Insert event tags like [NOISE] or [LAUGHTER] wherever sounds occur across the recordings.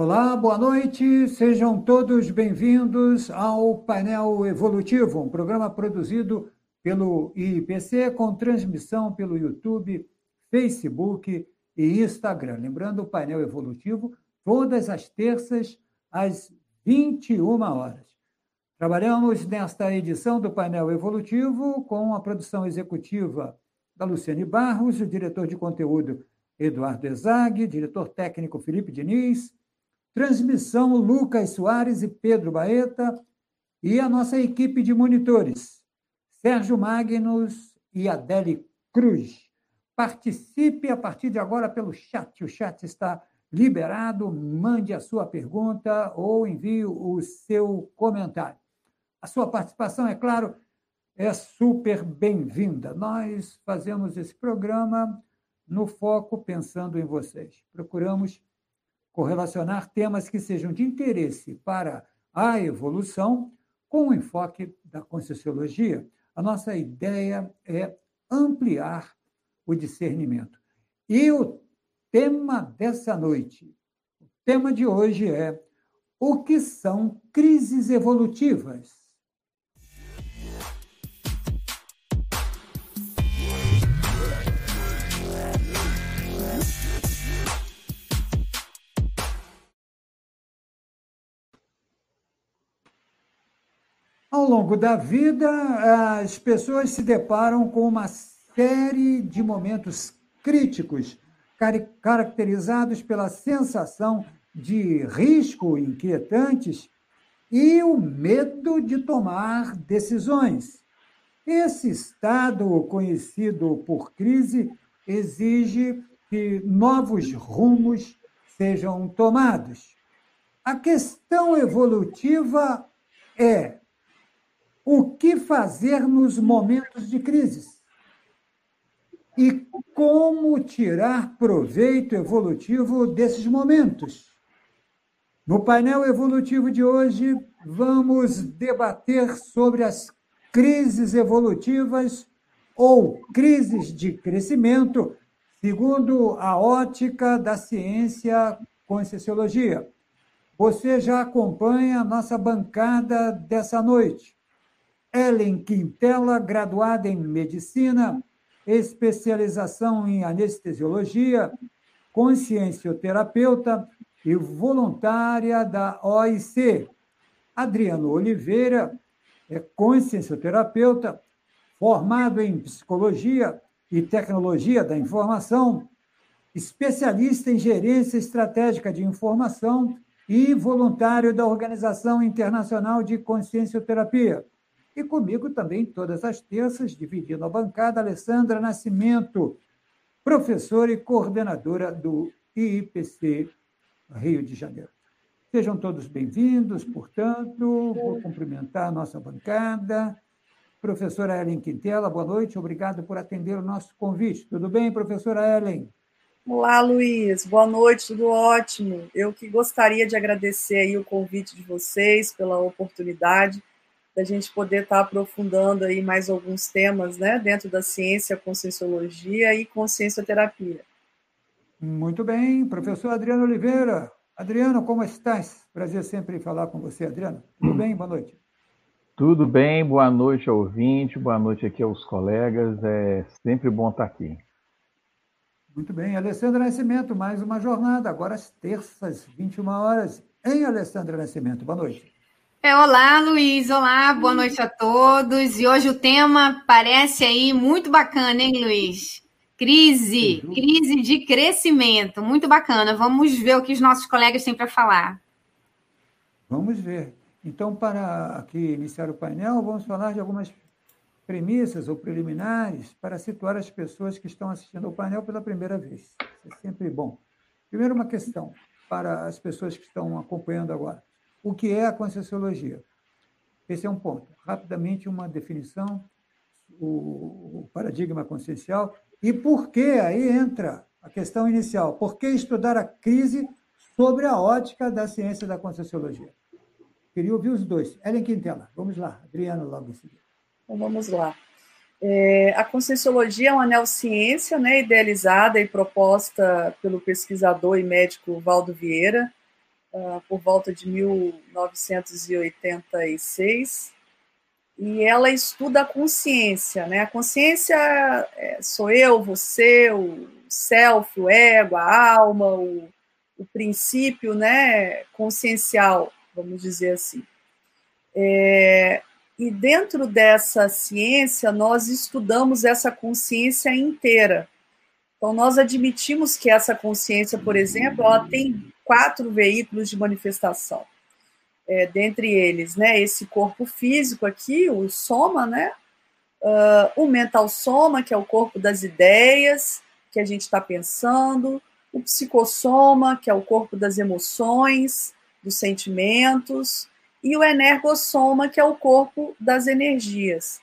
Olá, boa noite, sejam todos bem-vindos ao Painel Evolutivo, um programa produzido pelo IPC com transmissão pelo YouTube, Facebook e Instagram. Lembrando, o Painel Evolutivo, todas as terças, às 21 horas. Trabalhamos nesta edição do Painel Evolutivo com a produção executiva da Luciane Barros, o diretor de conteúdo Eduardo Ezag, diretor técnico Felipe Diniz, Transmissão Lucas Soares e Pedro Baeta e a nossa equipe de monitores, Sérgio Magnus e Adele Cruz. Participe a partir de agora pelo chat. O chat está liberado. Mande a sua pergunta ou envie o seu comentário. A sua participação, é claro, é super bem-vinda. Nós fazemos esse programa no foco pensando em vocês. Procuramos correlacionar temas que sejam de interesse para a evolução com o enfoque da Conscienciologia. A nossa ideia é ampliar o discernimento. E o tema dessa noite, o tema de hoje é o que são crises evolutivas? Ao longo da vida, as pessoas se deparam com uma série de momentos críticos, caracterizados pela sensação de risco inquietantes e o medo de tomar decisões. Esse estado, conhecido por crise, exige que novos rumos sejam tomados. A questão evolutiva é o que fazer nos momentos de crise e como tirar proveito evolutivo desses momentos. No painel evolutivo de hoje, vamos debater sobre as crises evolutivas ou crises de crescimento, segundo a ótica da ciência Conscienciologia. Você já acompanha a nossa bancada dessa noite. Ellen Quintela, graduada em medicina, especialização em anestesiologia, consciencioterapeuta e voluntária da OIC. Adriano Oliveira é consciencioterapeuta, formado em psicologia e tecnologia da informação, especialista em gerência estratégica de informação e voluntário da Organização Internacional de Consciencioterapia. E comigo também, todas as terças, dividindo a bancada, Alessandra Nascimento, professora e coordenadora do IIPC Rio de Janeiro. Sejam todos bem-vindos, portanto, vou cumprimentar a nossa bancada. Professora Ellen Quintela, boa noite, obrigado por atender o nosso convite. Tudo bem, professora Ellen? Olá, Luiz, boa noite, tudo ótimo. Eu que gostaria de agradecer aí o convite de vocês pela oportunidade da gente poder estar tá aprofundando aí mais alguns temas, né, dentro da ciência, conscienciologia e consciencioterapia. Muito bem, professor Adriano Oliveira. Adriano, como estás? Prazer sempre falar com você, Adriano. Tudo bem? Boa noite. Tudo bem, boa noite ao ouvinte, boa noite aqui aos colegas. É sempre bom estar aqui. Muito bem, Alessandra Nascimento, mais uma jornada, agora às terças, 21 horas, em Alessandra Nascimento. Boa noite. É, olá, Luiz. Olá, boa noite a todos. E hoje o tema parece aí muito bacana, hein, Luiz? Crise, crise de crescimento. Muito bacana. Vamos ver o que os nossos colegas têm para falar. Vamos ver. Então, para aqui iniciar o painel, vamos falar de algumas premissas ou preliminares para situar as pessoas que estão assistindo ao painel pela primeira vez. Isso é sempre bom. Primeiro, uma questão para as pessoas que estão acompanhando agora. O que é a Conscienciologia? Esse é um ponto. Rapidamente, uma definição, o, paradigma consciencial, e por que aí entra a questão inicial. Por que estudar a crise sobre a ótica da ciência da Conscienciologia? Queria ouvir os dois. Ellen Quintela, vamos lá. Adriano, logo em seguida. Então, vamos lá. É, a Conscienciologia é uma neociência né, idealizada e proposta pelo pesquisador e médico Valdo Vieira, uh, por volta de 1986, e ela estuda a consciência, né? A consciência é, sou eu, você, o self, o ego, a alma, o, o princípio, né? Consciencial, vamos dizer assim. É, e dentro dessa ciência, nós estudamos essa consciência inteira. Então, nós admitimos que essa consciência, por exemplo, ela tem quatro veículos de manifestação é, dentre eles, né, esse corpo físico aqui, o soma, né, uh, o mental soma, que é o corpo das ideias que a gente está pensando, o psicossoma, que é o corpo das emoções, dos sentimentos, e o energossoma, que é o corpo das energias.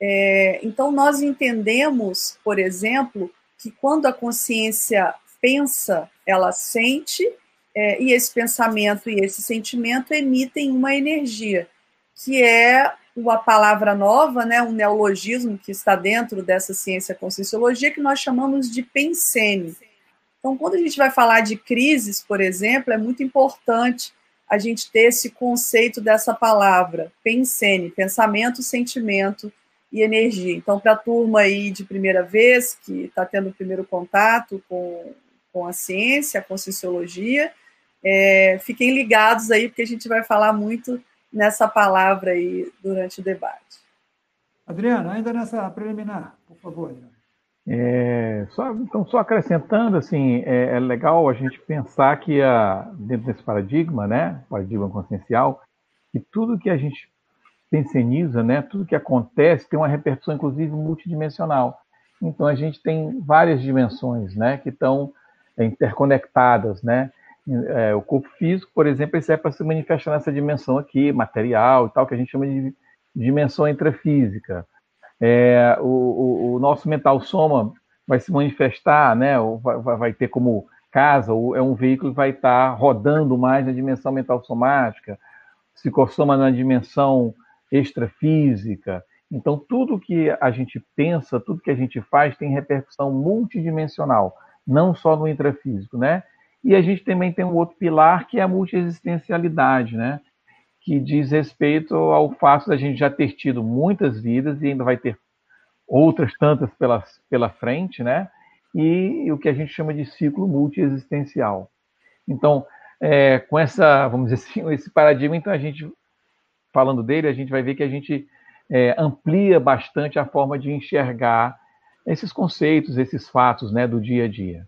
É, então, nós entendemos, por exemplo, que quando a consciência pensa, ela sente, é, e esse pensamento e esse sentimento emitem uma energia, que é uma palavra nova, né, um neologismo que está dentro dessa ciência conscienciologia, que nós chamamos de pensene. Então, quando a gente vai falar de crises, por exemplo, é muito importante a gente ter esse conceito dessa palavra, pensene, pensamento, sentimento e energia. Então, para a turma aí de primeira vez, que está tendo o primeiro contato com, com a ciência, a conscienciologia, é, fiquem ligados aí, porque a gente vai falar muito nessa palavra aí durante o debate. Adriano, ainda nessa preliminar, por favor. É, só, então, só acrescentando, assim, é, é, legal a gente pensar que a, dentro desse paradigma, né, paradigma consciencial, que tudo que a gente pensioniza, né, tudo que acontece tem uma repercussão, inclusive, multidimensional. Então, a gente tem várias dimensões, né, que estão interconectadas, né, é, o corpo físico, por exemplo, ele serve para se manifestar nessa dimensão aqui, material e tal, que a gente chama de dimensão intrafísica. É, o, o, o, nosso mental soma vai se manifestar, né, vai, vai ter como casa, é um veículo que vai estar rodando mais na dimensão mental somática, psicossoma na dimensão extrafísica. Então, tudo que a gente pensa, tudo que a gente faz tem repercussão multidimensional, não só no intrafísico, né? E a gente também tem um outro pilar que é a multiexistencialidade, né? Que diz respeito ao fato da gente já ter tido muitas vidas e ainda vai ter outras tantas pela, pela frente, né? E, o que a gente chama de ciclo multiexistencial. Então, é, com essa, vamos dizer assim, [LAUGHS] esse paradigma, então a gente, falando dele, a gente vai ver que a gente é, amplia bastante a forma de enxergar esses conceitos, esses fatos, né, do dia a dia.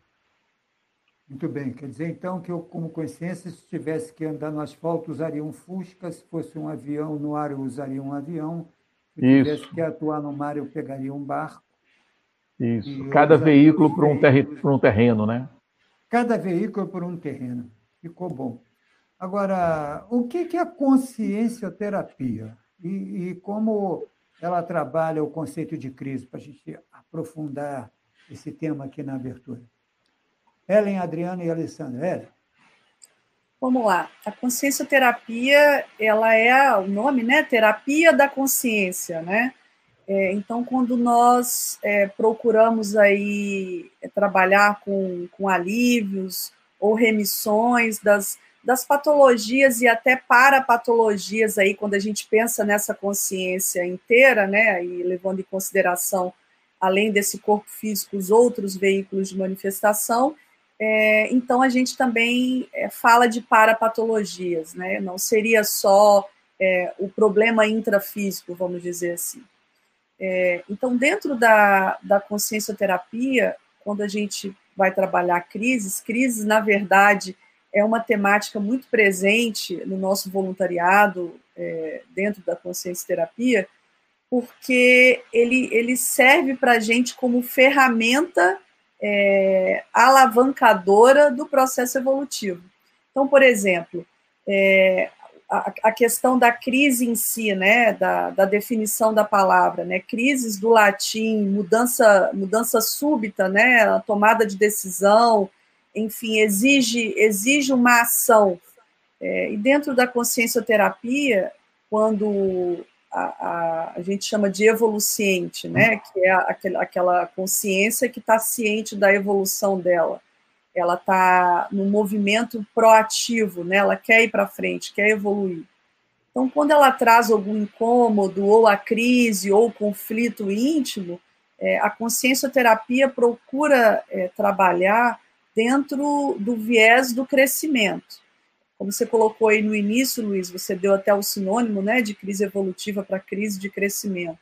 Muito bem, quer dizer então que eu, como consciência, se tivesse que andar no asfalto, usaria um Fusca, se fosse um avião no ar, eu usaria um avião, se Isso. tivesse que atuar no mar, eu pegaria um barco. Isso, cada veículo por um, terri por um terreno, né? Cada veículo por um terreno. Ficou bom. Agora, o que é a consciencioterapia? E, e como ela trabalha o conceito de crise, para a gente aprofundar esse tema aqui na abertura? Ellen, Adriana e Alessandra. Ellen. Vamos lá. A consciencioterapia, ela é o nome, né? Terapia da consciência, né? É, então, quando nós é, procuramos aí é, trabalhar com, com alívios ou remissões das, das patologias e até parapatologias aí, quando a gente pensa nessa consciência inteira, né? E levando em consideração, além desse corpo físico, os outros veículos de manifestação, é, então a gente também é, fala de parapatologias, né? Não seria só é, o problema intrafísico, vamos dizer assim. É, então, dentro da, da consciencioterapia, quando a gente vai trabalhar crises, crises, na verdade, é uma temática muito presente no nosso voluntariado é, dentro da consciencioterapia, porque ele, ele serve para a gente como ferramenta é, alavancadora do processo evolutivo. Então, por exemplo, é, a, a, questão da crise em si, né, da, da, definição da palavra, né, crises do latim, mudança, mudança súbita, né, a tomada de decisão, enfim, exige, exige uma ação. É, e dentro da consciencioterapia, quando a, a, a, gente chama de evoluciente, né? que é aquela, aquela consciência que está ciente da evolução dela. ela está no movimento proativo, né? ela quer ir para frente, quer evoluir. Então, quando ela traz algum incômodo, ou a crise, ou conflito íntimo, é, a consciencioterapia procura é, trabalhar dentro do viés do crescimento. Como você colocou aí no início, Luiz, você deu até o sinônimo né, de crise evolutiva para crise de crescimento.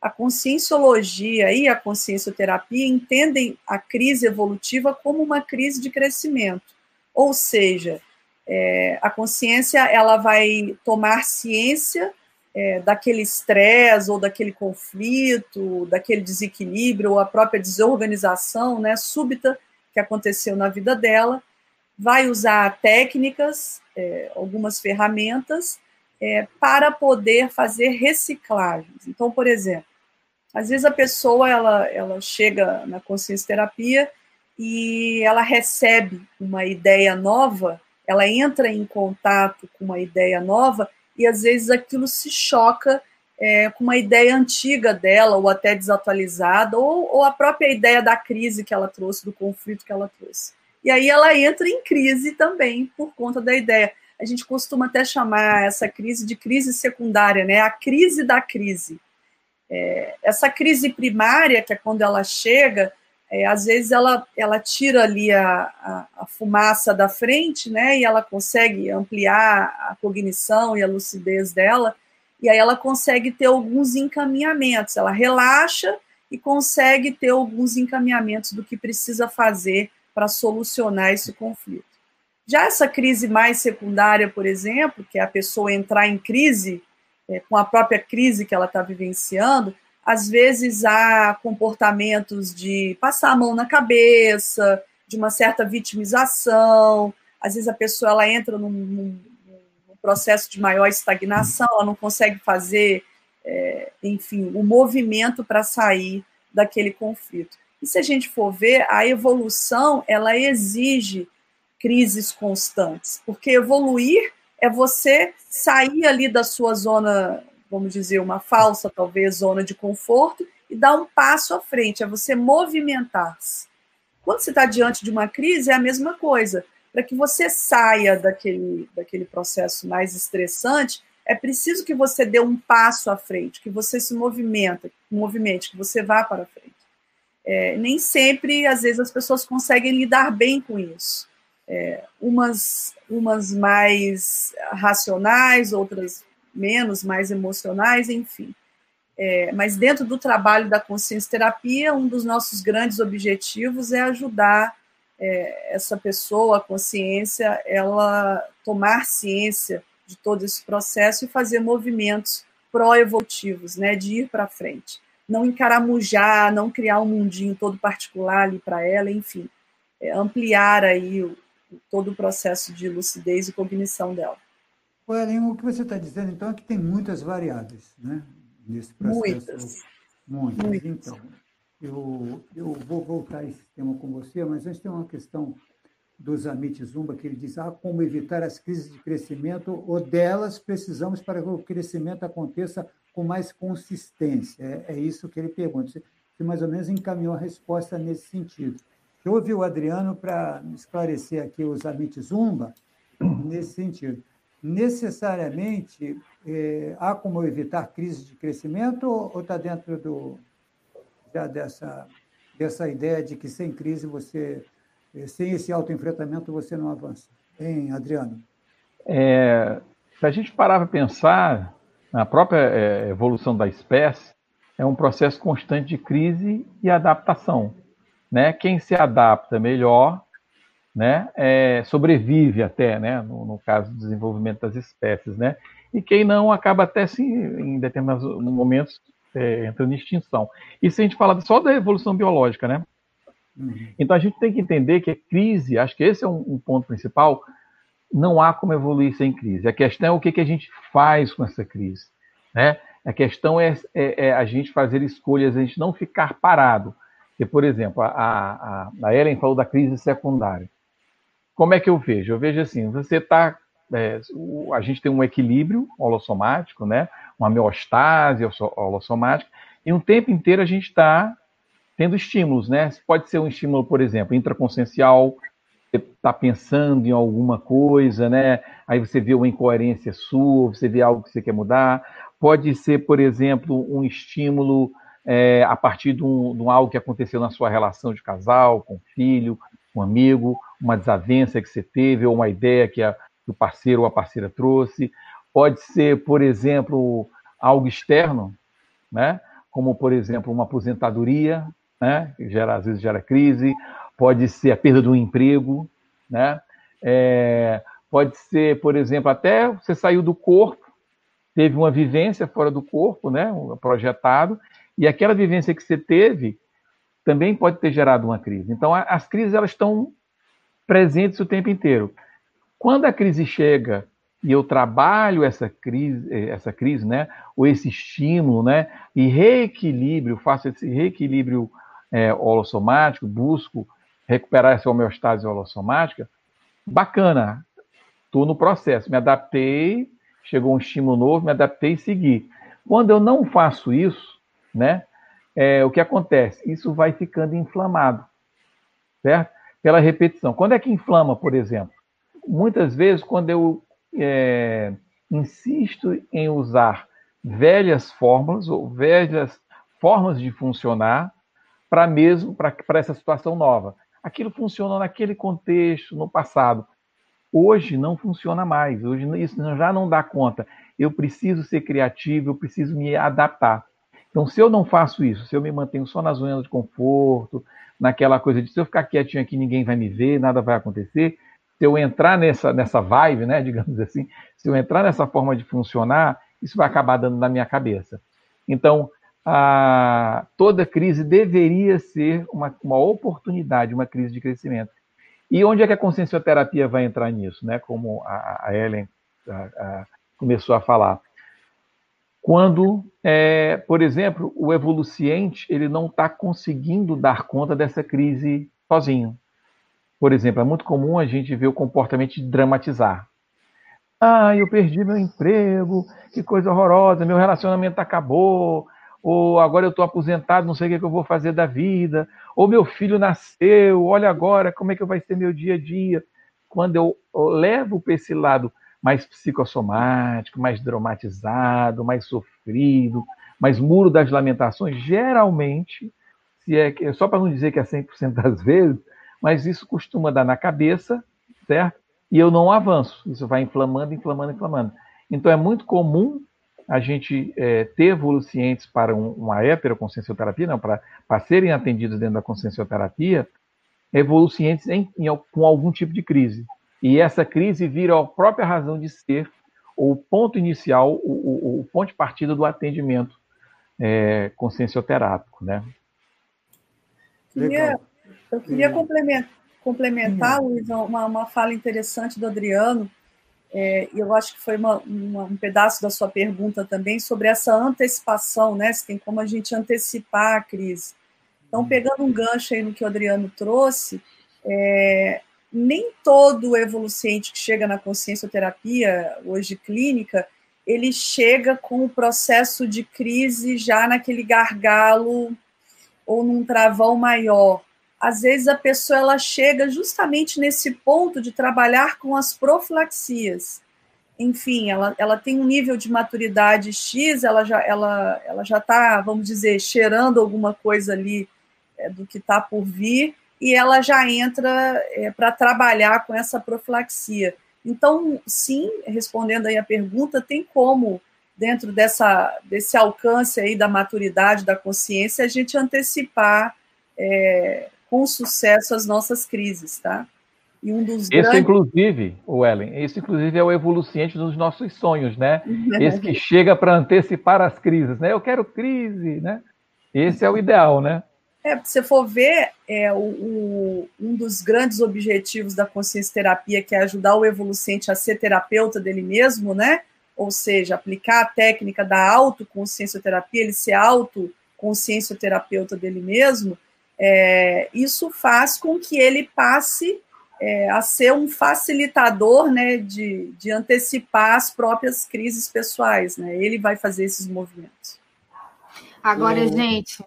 A conscienciologia e a consciencioterapia entendem a crise evolutiva como uma crise de crescimento. Ou seja, é, a consciência ela vai tomar ciência é, daquele estresse ou daquele conflito, daquele desequilíbrio ou a própria desorganização né, súbita que aconteceu na vida dela, vai usar técnicas, é, algumas ferramentas, é, para poder fazer reciclagens. Então, por exemplo, às vezes a pessoa ela, ela chega na consciência terapia e ela recebe uma ideia nova, ela entra em contato com uma ideia nova e às vezes aquilo se choca é, com uma ideia antiga dela, ou até desatualizada, ou, ou a própria ideia da crise que ela trouxe, do conflito que ela trouxe. E aí ela entra em crise também por conta da ideia. A gente costuma até chamar essa crise de crise secundária, né? A crise da crise. É, essa crise primária, que é quando ela chega, é, às vezes ela, ela tira ali a, a, a, fumaça da frente, né? E ela consegue ampliar a cognição e a lucidez dela, e aí ela consegue ter alguns encaminhamentos. Ela relaxa e consegue ter alguns encaminhamentos do que precisa fazer para solucionar esse conflito. Já essa crise mais secundária, por exemplo, que é a pessoa entrar em crise, é, com a própria crise que ela está vivenciando, às vezes há comportamentos de passar a mão na cabeça, de uma certa vitimização, às vezes a pessoa ela entra num, num, num processo de maior estagnação, ela não consegue fazer, é, enfim, o um movimento para sair daquele conflito. E se a gente for ver, a evolução ela exige crises constantes, porque evoluir é você sair ali da sua zona, vamos dizer, uma falsa, talvez, zona de conforto e dar um passo à frente, é você movimentar-se. Quando você está diante de uma crise, é a mesma coisa. Para que você saia daquele, daquele processo mais estressante, é preciso que você dê um passo à frente, que você se movimenta, movimente, que você vá para frente. É, nem sempre, às vezes, as pessoas conseguem lidar bem com isso é, umas, umas mais racionais, outras menos, mais emocionais, enfim. É, mas dentro do trabalho da consciência terapia, um dos nossos grandes objetivos é ajudar é, essa pessoa, a consciência, ela tomar ciência de todo esse processo e fazer movimentos pró-evolutivos, né, de ir para frente. Não encaramujar, não criar um mundinho todo particular ali para ela, enfim, é, ampliar aí o, todo o processo de lucidez e cognição dela. Ellen, o que você está dizendo, então, é que tem muitas variáveis né, nesse processo. Muitas. Muitas. muitas. Então, eu, eu vou voltar a esse tema com você, mas antes tem uma questão do Zamit Zumba, que ele diz, ah, como evitar as crises de crescimento, ou delas precisamos para que o crescimento aconteça com mais consistência. É, é isso que ele pergunta. Você, mais ou menos encaminhou a resposta nesse sentido. Eu ouvi o Adriano para esclarecer aqui os Amit Zumba [CLEARS THROAT] nesse sentido. Necessariamente, é, há como evitar crise de crescimento ou está dentro do, já dessa, dessa ideia de que sem crise você, sem esse autoenfrentamento, você não avança? Hein, Adriano? É, se a gente parar para pensar, na própria é, evolução da espécie, é um processo constante de crise e adaptação né? Quem se adapta melhor, né? É, sobrevive até, né? No, no, caso do desenvolvimento das espécies, né? E quem não acaba até se, em determinados momentos é, entrando em extinção. Isso a gente fala só da evolução biológica, né? Uhum. Então a gente tem que entender que a crise, acho que esse é um, um, ponto principal, não há como evoluir sem crise. A questão é o que, que a gente faz com essa crise, né? A questão é, é, é a gente fazer escolhas, a gente não ficar parado. Porque, por exemplo, a, a, a Ellen falou da crise secundária. Como é que eu vejo? Eu vejo assim, você está. É, a gente tem um equilíbrio holossomático, né? uma homeostase holossomática, e um tempo inteiro a gente está tendo estímulos, né? Pode ser um estímulo, por exemplo, intraconsciencial, está pensando em alguma coisa, né? Aí você vê uma incoerência sua, você vê algo que você quer mudar. Pode ser, por exemplo, um estímulo é, a partir de, um, de algo que aconteceu na sua relação de casal, com filho, um amigo, uma desavença que você teve, ou uma ideia que, a, que o parceiro ou a parceira trouxe. Pode ser, por exemplo, algo externo, né? como, por exemplo, uma aposentadoria, né? gera, às vezes gera crise, pode ser a perda do emprego, né? É, pode ser, por exemplo, até você saiu do corpo, teve uma vivência fora do corpo, né? projetado, e aquela vivência que você teve também pode ter gerado uma crise. Então, as crises elas estão presentes o tempo inteiro. Quando a crise chega e eu trabalho essa crise, essa crise, né, ou esse estímulo, né, e reequilíbrio, faço esse reequilíbrio é, holossomático, busco recuperar essa homeostase holossomática, bacana, estou no processo, me adaptei, chegou um estímulo novo, me adaptei e segui. Quando eu não faço isso, né, é, o que acontece? Isso vai ficando inflamado, certo? Pela repetição. Quando é que inflama, por exemplo? Muitas vezes, quando eu é, insisto em usar velhas fórmulas ou velhas formas de funcionar para mesmo para essa situação nova. Aquilo funcionou naquele contexto, no passado. Hoje não funciona mais. Hoje isso já não dá conta. Eu preciso ser criativo, eu preciso me adaptar. Então, se eu não faço isso, se eu me mantenho só na zona de conforto, naquela coisa de se eu ficar quietinho aqui, ninguém vai me ver, nada vai acontecer, se eu entrar nessa, nessa vibe, né, [LAUGHS] digamos assim, se eu entrar nessa forma de funcionar, isso vai acabar dando na minha cabeça. Então, a, toda crise deveria ser uma, uma oportunidade, uma crise de crescimento. E onde é que a consciencioterapia vai entrar nisso, né? Como a, a Ellen a, começou a falar. Quando, é, por exemplo, o evoluciente ele não está conseguindo dar conta dessa crise sozinho. Por exemplo, é muito comum a gente ver o comportamento de dramatizar. Ah, eu perdi meu emprego, que coisa horrorosa, meu relacionamento acabou, ou agora eu estou aposentado, não sei o que, eu vou fazer da vida, ou meu filho nasceu, olha agora como é que vai ser meu dia a dia. Quando eu levo para esse lado mais psicossomático, mais dramatizado, mais sofrido, mais muro das lamentações, geralmente, se é só para não dizer que é 100% [LAUGHS] das vezes, mas isso costuma dar na cabeça, certo? E eu não avanço. Isso vai inflamando, inflamando, inflamando. Então é muito comum a gente é, ter evolucientes para um, uma heteroconsciencioterapia, não, para, para serem atendidos dentro da consciencioterapia, evolucientes em, em, com algum tipo de crise. E essa crise vira a própria razão de ser, o ponto inicial, o, o, o ponto de partida do atendimento é, consciencioterápico, né? Legal. Eu queria complementar, complementar hum. Luiz, uma, uma fala interessante do Adriano, é, eu acho que foi uma, uma, um pedaço da sua pergunta também sobre essa antecipação, né? Se tem como a gente antecipar a crise. Então, hum. pegando um gancho aí no que o Adriano trouxe, é, nem todo evoluciente que chega na consciencioterapia, hoje clínica, ele chega com o processo de crise já naquele gargalo ou num travão maior às vezes a pessoa ela chega justamente nesse ponto de trabalhar com as profilaxias. Enfim, ela, ela tem um nível de maturidade X, ela já ela, ela já está, vamos dizer, cheirando alguma coisa ali é, do que está por vir, e ela já entra é, para trabalhar com essa profilaxia. Então, sim, respondendo aí a pergunta, tem como, dentro dessa, desse alcance aí da maturidade, da consciência, a gente antecipar é, com sucesso as nossas crises, tá? E um dos esse, grandes... inclusive, o Ellen, esse, inclusive, é o evoluciente dos nossos sonhos, né? [LAUGHS] esse que chega para antecipar as crises, né? Eu quero crise, né? Esse é o ideal, né? É, se você for ver, é, o, o, um dos grandes objetivos da consciência terapia, que é ajudar o evoluciente a ser terapeuta dele mesmo, né? Ou seja, aplicar a técnica da autoconsciência terapia, ele ser autoconsciência terapeuta dele mesmo, é, isso faz com que ele passe é, a ser um facilitador né, de, de antecipar as próprias crises pessoais. Né? Ele vai fazer esses movimentos. Agora, gente,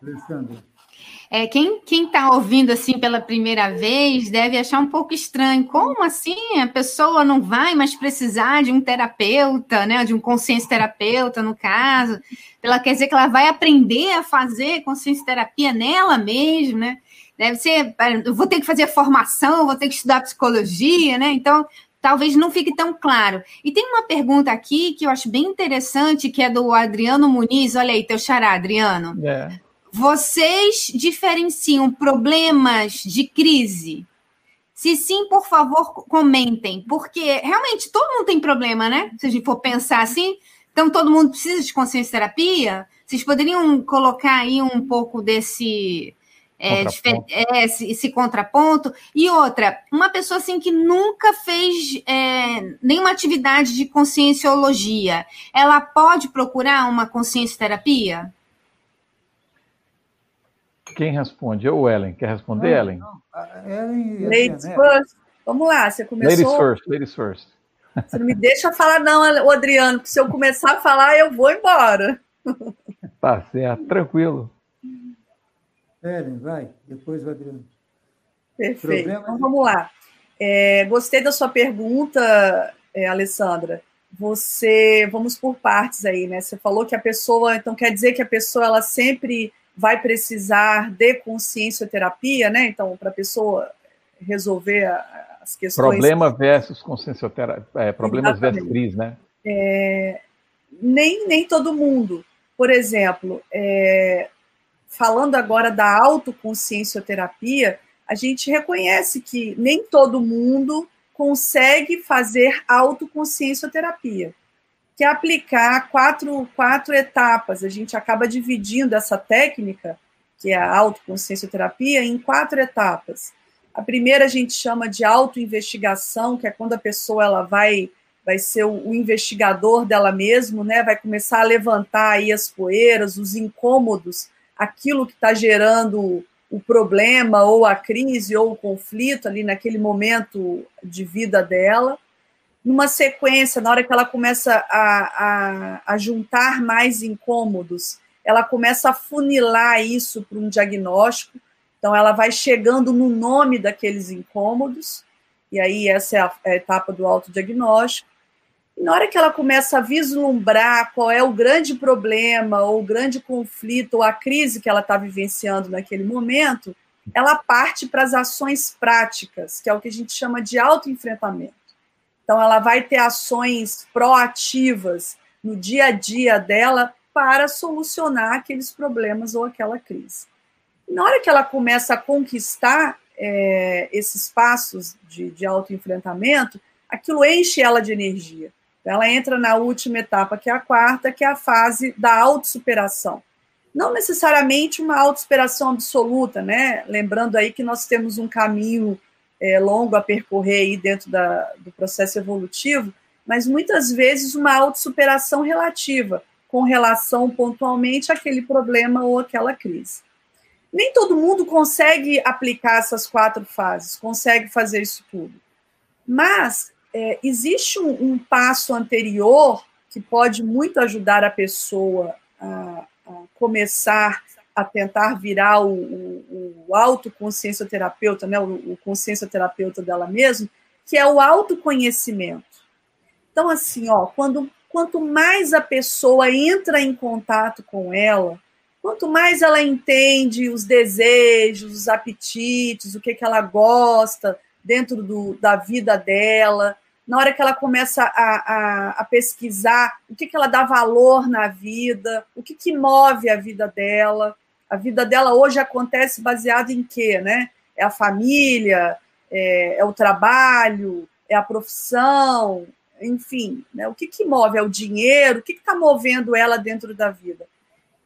É, quem está ouvindo assim pela primeira vez deve achar um pouco estranho. Como assim a pessoa não vai mais precisar de um terapeuta, né? De um consciência terapeuta, no caso. Ela quer dizer que ela vai aprender a fazer consciência terapia nela mesma, né? Deve ser, eu vou ter que fazer formação, vou ter que estudar psicologia, né? Então, talvez não fique tão claro. E tem uma pergunta aqui que eu acho bem interessante, que é do Adriano Muniz. Olha aí, teu xará, Adriano. É. Vocês diferenciam problemas de crise? Se sim, por favor, comentem, porque realmente todo mundo tem problema, né? Se a gente for pensar assim, então todo mundo precisa de consciência terapia. Vocês poderiam colocar aí um pouco desse é, é, esse, esse, contraponto. E outra, uma pessoa assim que nunca fez é, nenhuma atividade de conscienciologia, ela pode procurar uma consciência terapia? Quem responde? Eu ou Ellen? Quer responder, não, Ellen? Não. Ellen ladies né? first. Vamos lá, você começou. Ladies first, ladies first. Você não me deixa falar, não, o Adriano, porque se eu começar a falar, eu vou embora. Tá certo, tranquilo. Ellen, vai, depois o Adriano. Perfeito. Problema então vamos lá. É, gostei da sua pergunta, é, Alessandra. Você, vamos por partes aí, né? Você falou que a pessoa, então quer dizer que a pessoa ela sempre vai precisar de consciencioterapia, né? Então, para a pessoa resolver as questões. Problema versus consciencioterapia, é, problemas Exatamente. versus crise, né? É, nem, nem todo mundo. Por exemplo, é, falando agora da autoconsciencioterapia, a gente reconhece que nem todo mundo consegue fazer autoconsciencioterapia que aplicar quatro, quatro etapas. A gente acaba dividindo essa técnica, que é a autoconsciencioterapia, em quatro etapas. A primeira a gente chama de autoinvestigação, que é quando a pessoa ela vai vai ser o, o investigador dela mesma, né? Vai começar a levantar aí as poeiras, os incômodos, aquilo que está gerando o problema ou a crise ou o conflito ali naquele momento de vida dela numa sequência, na hora que ela começa a, a, a juntar mais incômodos, ela começa a funilar isso para um diagnóstico. Então, ela vai chegando no nome daqueles incômodos, e aí essa é a, é a etapa do autodiagnóstico. E na hora que ela começa a vislumbrar qual é o grande problema, ou o grande conflito, ou a crise que ela está vivenciando naquele momento, ela parte para as ações práticas, que é o que a gente chama de autoenfrentamento. Então, ela vai ter ações proativas no dia a dia dela para solucionar aqueles problemas ou aquela crise. Na hora que ela começa a conquistar é, esses passos de, de autoenfrentamento, aquilo enche ela de energia. Ela entra na última etapa, que é a quarta, que é a fase da autossuperação. Não necessariamente uma autossuperação absoluta, né? Lembrando aí que nós temos um caminho é, longo a percorrer aí dentro da, do processo evolutivo, mas muitas vezes uma autossuperação relativa, com relação pontualmente àquele problema ou àquela crise. Nem todo mundo consegue aplicar essas quatro fases, consegue fazer isso tudo. Mas é, existe um, um, passo anterior que pode muito ajudar a pessoa a, a começar a tentar virar o, o, o autoconsciencioterapeuta, né, o, o consciencioterapeuta dela mesma, que é o autoconhecimento. Então, assim, ó, quando, quanto mais a pessoa entra em contato com ela, quanto mais ela entende os desejos, os apetites, o que, que ela gosta dentro do, da vida dela, na hora que ela começa a, a, a pesquisar o que, que ela dá valor na vida, o que, que move a vida dela, a vida dela hoje acontece baseada em quê, né? É a família, é, é o trabalho, é a profissão, enfim, né? o que, que move? É o dinheiro? O que está movendo ela dentro da vida?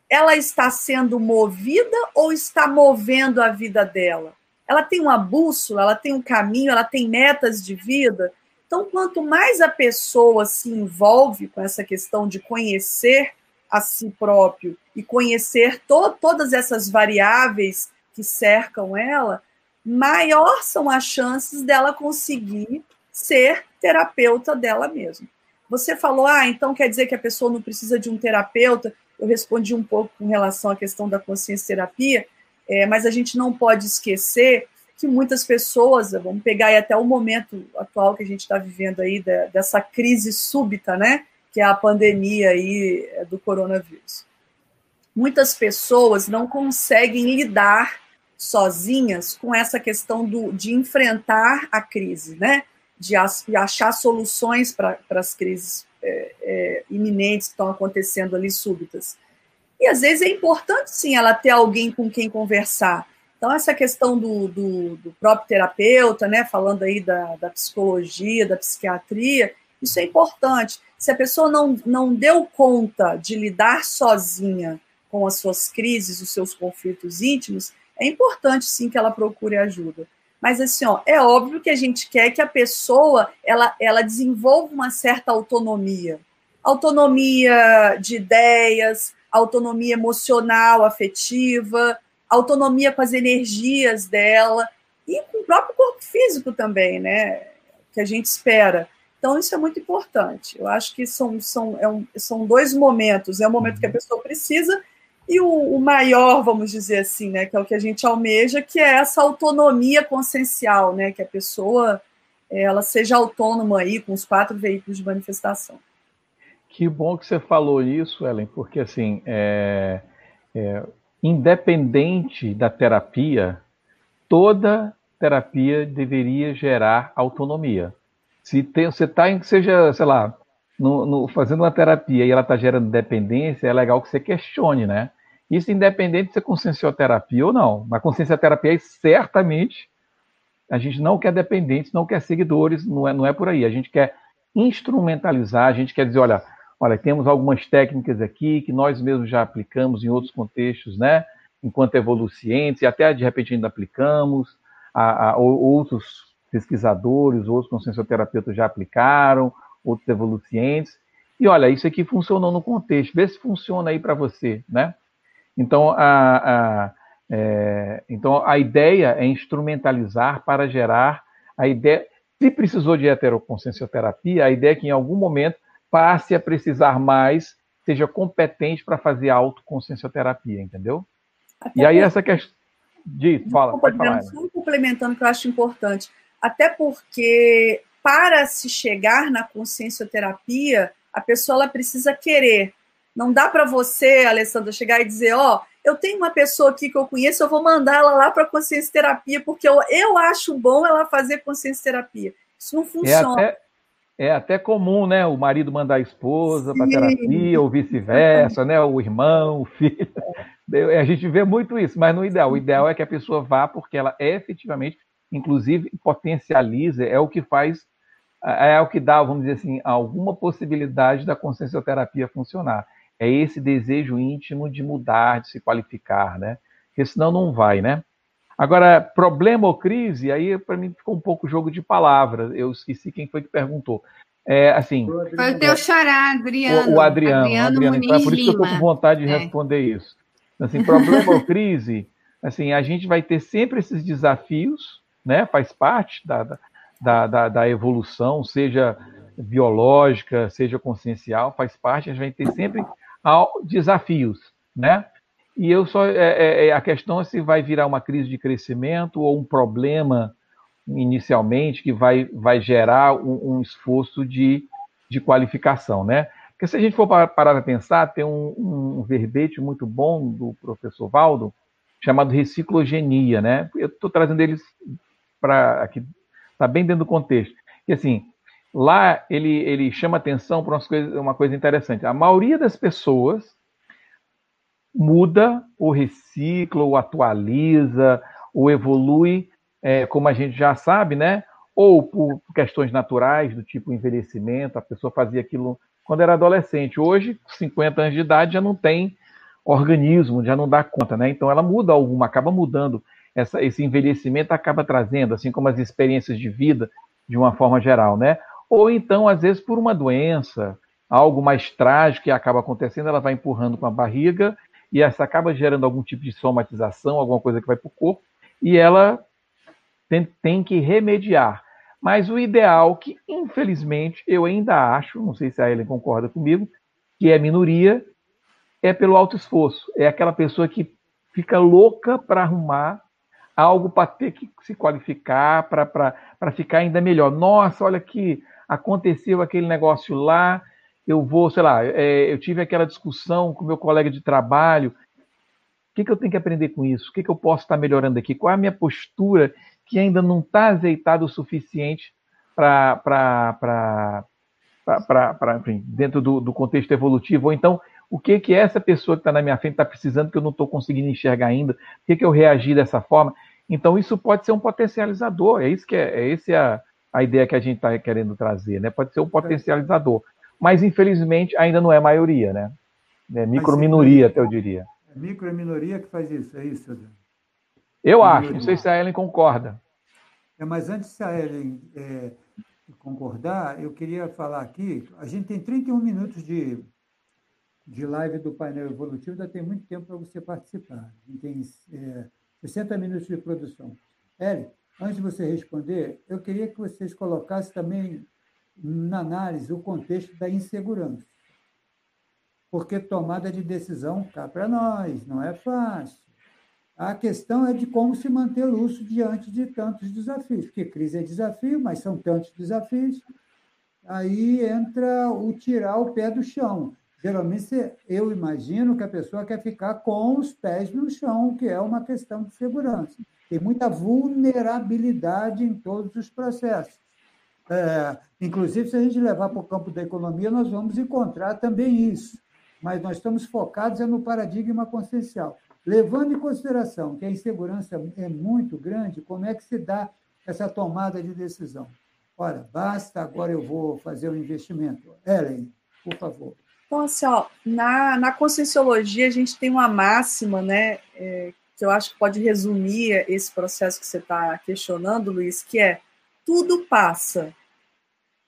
Ela está sendo movida ou está movendo a vida dela? Ela tem uma bússola, ela tem um caminho, ela tem metas de vida. Então, quanto mais a pessoa se envolve com essa questão de conhecer a si próprio e conhecer to todas essas variáveis que cercam ela, maior são as chances dela conseguir ser terapeuta dela mesma. Você falou, ah, então quer dizer que a pessoa não precisa de um terapeuta? Eu respondi um pouco com relação à questão da consciência terapia. é, mas a gente não pode esquecer que muitas pessoas, vamos pegar até o momento atual que a gente está vivendo aí, da, dessa crise súbita, né, que é a pandemia aí é, do coronavírus. Muitas pessoas não conseguem lidar sozinhas com essa questão do, de enfrentar a crise, né, de, achar soluções para as crises é, é, iminentes que estão acontecendo ali súbitas. E às vezes é importante sim ela ter alguém com quem conversar. Então, essa questão do, do, do próprio terapeuta, né, falando aí da, da, psicologia, da psiquiatria, isso é importante. Se a pessoa não, não deu conta de lidar sozinha com as suas crises, os seus conflitos íntimos, é importante sim que ela procure ajuda. Mas assim, ó, é óbvio que a gente quer que a pessoa ela, ela desenvolva uma certa autonomia. Autonomia de ideias, autonomia emocional, afetiva, autonomia com as energias dela e com o próprio corpo físico também, né? Que a gente espera. Então, isso é muito importante. Eu acho que são, são, é um, são dois momentos. É o momento que a uhum. pessoa precisa e o, o, maior, vamos dizer assim, né? Que é o que a gente almeja, que é essa autonomia consciencial, né? Que a pessoa ela seja autônoma aí com os quatro veículos de manifestação. Que bom que você falou isso, Ellen, porque assim, é, é, independente da terapia, toda terapia deveria gerar autonomia. Se tem, você está, seja, sei lá, no, no, fazendo uma terapia e ela está gerando dependência, é legal que você questione, né? Isso independente de ser consciencioterapia ou não. Mas consciencioterapia, certamente, a gente não quer dependentes, não quer seguidores, não é, não é por aí. A gente quer instrumentalizar, a gente quer dizer, olha, Olha, temos algumas técnicas aqui que nós mesmos já aplicamos em outros contextos, né? Enquanto evolucientes, e até de repente ainda aplicamos, a, a, outros pesquisadores, outros consciencioterapeutas já aplicaram, outros evolucientes. E olha, isso aqui funcionou no contexto, vê se funciona aí para você, né? Então a, a é, então, a ideia é instrumentalizar para gerar a ideia. Se precisou de heteroconsciencioterapia, a ideia é que em algum momento passe a precisar mais, seja competente para fazer autoconsciencioterapia, entendeu? Até e aí essa questão. Diz, fala, pode falar. Só complementando que eu acho importante. Até porque, para se chegar na consciencioterapia, a pessoa ela precisa querer. Não dá para você, Alessandra, chegar e dizer, ó, oh, eu tenho uma pessoa aqui que eu conheço, eu vou mandar ela lá para consciencioterapia, porque eu, eu acho bom ela fazer consciencioterapia. Isso não funciona. É até, é até comum, né? O marido mandar a esposa para terapia, ou vice-versa, né? O irmão, o filho. [LAUGHS] A gente vê muito isso, mas no ideal, o ideal é que a pessoa vá porque ela efetivamente, inclusive, potencializa, é o que faz, é o que dá, vamos dizer assim, alguma possibilidade da consciencioterapia funcionar. É esse desejo íntimo de mudar, de se qualificar, né? Porque senão não vai, né? Agora, problema ou crise, aí para mim ficou um pouco jogo de palavras. Eu esqueci quem foi que perguntou. É, assim, foi o teu xará, Adriano. O, o Adriano. Adriano, Adriano então é por isso que eu estou com vontade de é. responder isso. Assim, problema ou [LAUGHS] crise, assim, a gente vai ter sempre esses desafios, né? Faz parte da, da, da, da evolução, seja biológica, seja consciencial, faz parte, a gente ter sempre desafios, né? E eu só é, é, é, a questão é se vai virar uma crise de crescimento ou um problema inicialmente que vai, vai gerar um, um esforço de, de qualificação, né? Porque se a gente for parar para pensar, tem um, um verbete muito bom do professor Valdo chamado reciclogenia, né? Eu estou trazendo eles para aqui, está bem dentro do contexto. E assim, lá ele, ele chama atenção para uma coisa interessante. A maioria das pessoas muda, ou recicla, ou atualiza, ou evolui, é, como a gente já sabe, né? Ou por questões naturais, do tipo envelhecimento, a pessoa fazia aquilo quando era adolescente. Hoje, 50 anos de idade, já não tem organismo, já não dá conta, né? Então ela muda alguma, acaba mudando. Essa, esse envelhecimento acaba trazendo, assim como as experiências de vida, de uma forma geral, né? Ou então, às vezes, por uma doença, algo mais trágico que acaba acontecendo, ela vai empurrando com a barriga e essa acaba gerando algum tipo de somatização, alguma coisa que vai para o corpo, e ela tem, tem que remediar. Mas o ideal, que infelizmente eu ainda acho, não sei se a Ellen concorda comigo, que é minoria, é pelo alto esforço. É aquela pessoa que fica louca para arrumar algo para ter que se qualificar, para ficar ainda melhor. Nossa, olha que aconteceu aquele negócio lá, eu vou, sei lá, é, eu tive aquela discussão com meu colega de trabalho. O que, que eu tenho que aprender com isso? O que, que eu posso estar melhorando aqui? Qual é a minha postura que ainda não está azeitada o suficiente para dentro do, do, contexto evolutivo? Ou então, o que que essa pessoa que está na minha frente está precisando que eu não estou conseguindo enxergar ainda? Por que, que eu reagi dessa forma? Então, isso pode ser um potencializador. É isso que é, é esse a, a ideia que a gente está querendo trazer, né? Pode ser um potencializador. Mas, infelizmente, ainda não é maioria, né? É microminoria, até eu diria. É microminoria que faz isso, é isso, Adriano? Eu acho, não sei se a Ellen concorda. É, mas antes se a Ellen é, concordar, eu queria falar aqui, a gente tem 31 minutos de, de live do painel evolutivo, ainda tem muito tempo para você participar. Tem é, 60 minutos de produção. Ellen, antes de você responder, eu queria que vocês colocassem também na análise o contexto da insegurança. Porque tomada de decisão cá para nós, não é fácil. A questão é de como se manter lúcido diante de tantos desafios, porque crise é desafio, mas são tantos desafios. Aí entra o tirar o pé do chão. Geralmente, eu imagino que a pessoa quer ficar com os pés no chão, que é uma questão de segurança. Tem muita vulnerabilidade em todos os processos. É, inclusive, se a gente levar para o campo da economia, nós vamos encontrar também isso. Mas nós estamos focados é no paradigma consciencial. Levando em consideração que a insegurança é muito grande, como é que se dá essa tomada de decisão? Ora, basta, agora eu vou fazer o um investimento. Ellen, por favor. Então, assim, ó, na, na Conscienciologia, a gente tem uma máxima, né, é, que eu acho que pode resumir esse processo que você está questionando, Luiz, que é tudo passa.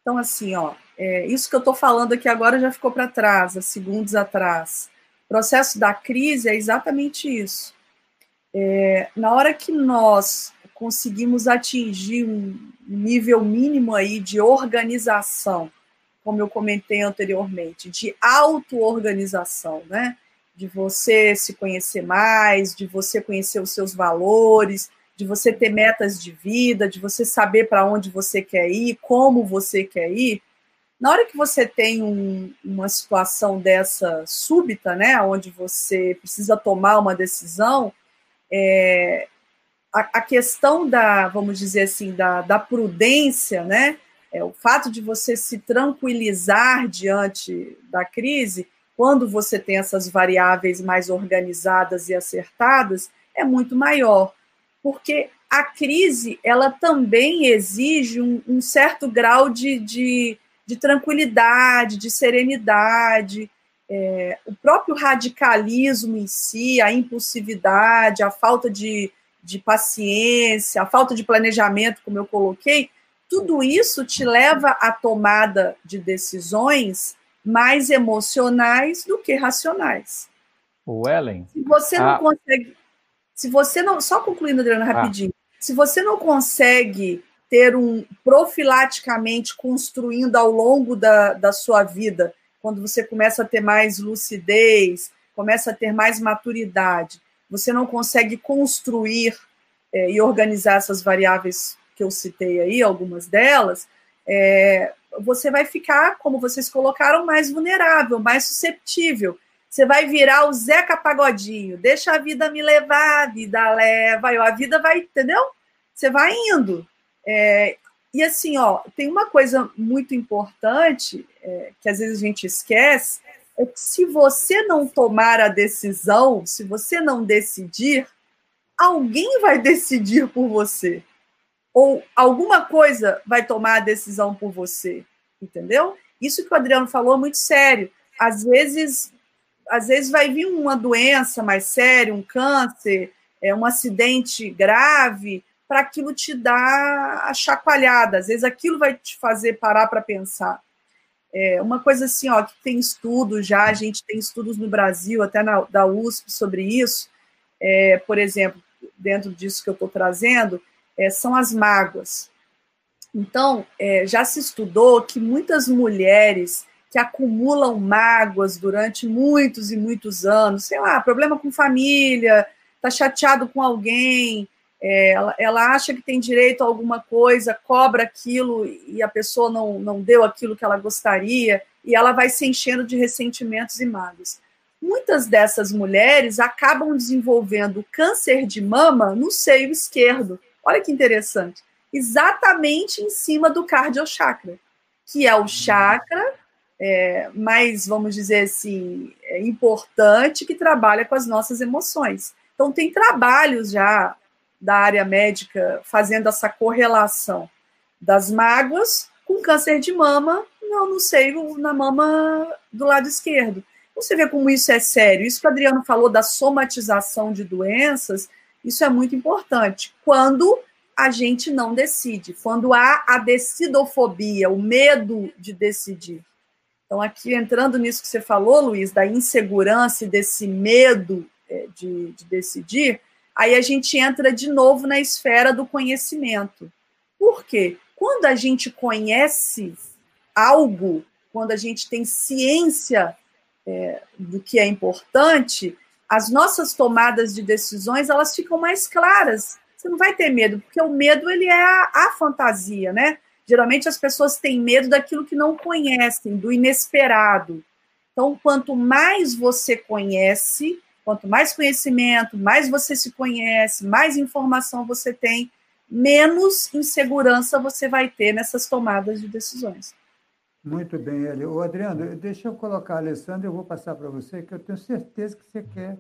Então, assim, ó, é, isso que eu estou falando aqui agora já ficou para trás, há segundos atrás. O processo da crise é exatamente isso. É, na hora que nós conseguimos atingir um nível mínimo aí de organização, como eu comentei anteriormente, de auto-organização, né? De você se conhecer mais, de você conhecer os seus valores, de você ter metas de vida, de você saber para onde você quer ir, como você quer ir, na hora que você tem um, uma situação dessa súbita, né, onde você precisa tomar uma decisão, é, a, a, questão da, vamos dizer assim, da, da prudência, né, é, o fato de você se tranquilizar diante da crise, quando você tem essas variáveis mais organizadas e acertadas, é muito maior porque a crise ela também exige um, um certo grau de, de, de, tranquilidade, de serenidade. É, o próprio radicalismo em si, a impulsividade, a falta de, de paciência, a falta de planejamento, como eu coloquei, tudo isso te leva à tomada de decisões mais emocionais do que racionais. O Ellen. Se você não a... consegue. Se você não. Só concluindo, Adriana, ah. rapidinho. Ah. Se você não consegue ter um profilaticamente construindo ao longo da, da sua vida, quando você começa a ter mais lucidez, começa a ter mais maturidade, você não consegue construir é, e organizar essas variáveis que eu citei aí, algumas delas, é, você vai ficar, como vocês colocaram, mais vulnerável, mais susceptível. Você vai virar o Zeca Pagodinho. Deixa a vida me levar, a vida leva. A vida vai, entendeu? Você vai indo. É, e assim, ó, tem uma coisa muito importante é, que às vezes a gente esquece, é que se você não tomar a decisão, se você não decidir, alguém vai [LAUGHS] decidir por você. Ou alguma coisa vai tomar a decisão por você. Entendeu? Isso que o Adriano falou é muito sério. Às vezes às vezes vai vir uma doença mais séria, um câncer, é, um acidente grave, para aquilo te dar a chacoalhada. Às vezes aquilo vai te fazer parar para pensar. É, uma coisa assim, ó, que tem estudos já, a gente tem estudos no Brasil, até na, da USP, sobre isso. É, por exemplo, dentro disso que eu estou trazendo, é, são as mágoas. Então, é, já se estudou que muitas mulheres que acumulam mágoas durante muitos e muitos anos, sei lá, problema com família, está chateado com alguém, é, ela, ela, acha que tem direito a alguma coisa, cobra aquilo e a pessoa não, não deu aquilo que ela gostaria, e ela vai se enchendo de ressentimentos e mágoas. Muitas dessas mulheres acabam desenvolvendo câncer de mama no seio esquerdo. Olha que interessante. Exatamente em cima do cardiochakra, que é o chakra é, mais, vamos dizer assim, é importante que trabalha com as nossas emoções. Então, tem trabalhos já da área médica fazendo essa correlação das mágoas com câncer de mama não, no seio, na mama do lado esquerdo. Você vê como isso é sério. Isso que o Adriano falou da somatização de doenças, isso é muito importante. Quando a gente não decide, quando há a decidofobia, o medo de decidir. Então, aqui entrando nisso que você falou, Luiz, da insegurança e desse medo é, de, de decidir, aí a gente entra de novo na esfera do conhecimento. Por quê? Quando a gente conhece algo, quando a gente tem ciência é, do que é importante, as nossas tomadas de decisões elas ficam mais claras. Você não vai ter medo, porque o medo ele é a, a fantasia, né? Geralmente as pessoas têm medo daquilo que não conhecem, do inesperado. Então, quanto mais você conhece, Quanto mais conhecimento, mais você se conhece, mais informação você tem, menos insegurança você vai ter nessas tomadas de decisões. Muito bem, Eli. O Adriano, deixa eu colocar a Alessandra, eu vou passar para você, que eu tenho certeza que você quer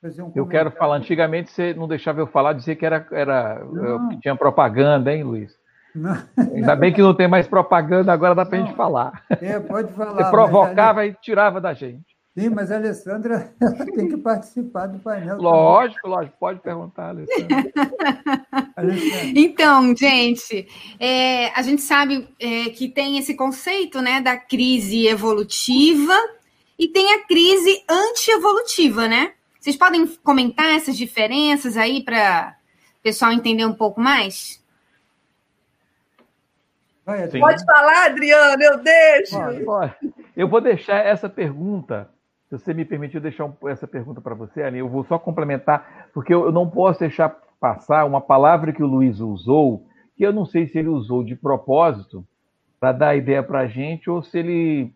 fazer um Eu quero falar, antigamente você não deixava eu falar, dizer que era, era que tinha propaganda, hein, Luiz? Não. Ainda bem que não tem mais propaganda, agora dá para a gente falar. É, pode falar. Você provocava e tirava da gente. Sim, mas a Alessandra [LAUGHS] tem que participar do painel. Lógico, também. lógico, pode perguntar, Alessandra. [LAUGHS] Alessandra. Então, gente, é, a gente sabe é, que tem esse conceito né, da crise evolutiva e tem a crise antievolutiva, né? Vocês podem comentar essas diferenças aí para o pessoal entender um pouco mais? Pode falar, Adriano, eu deixo. Pode, pode. Eu vou deixar essa pergunta se você me permitiu deixar essa pergunta para você, Aline, eu vou só complementar, porque eu, eu, não posso deixar passar uma palavra que o Luiz usou, que eu não sei se ele usou de propósito para dar ideia para a gente ou se ele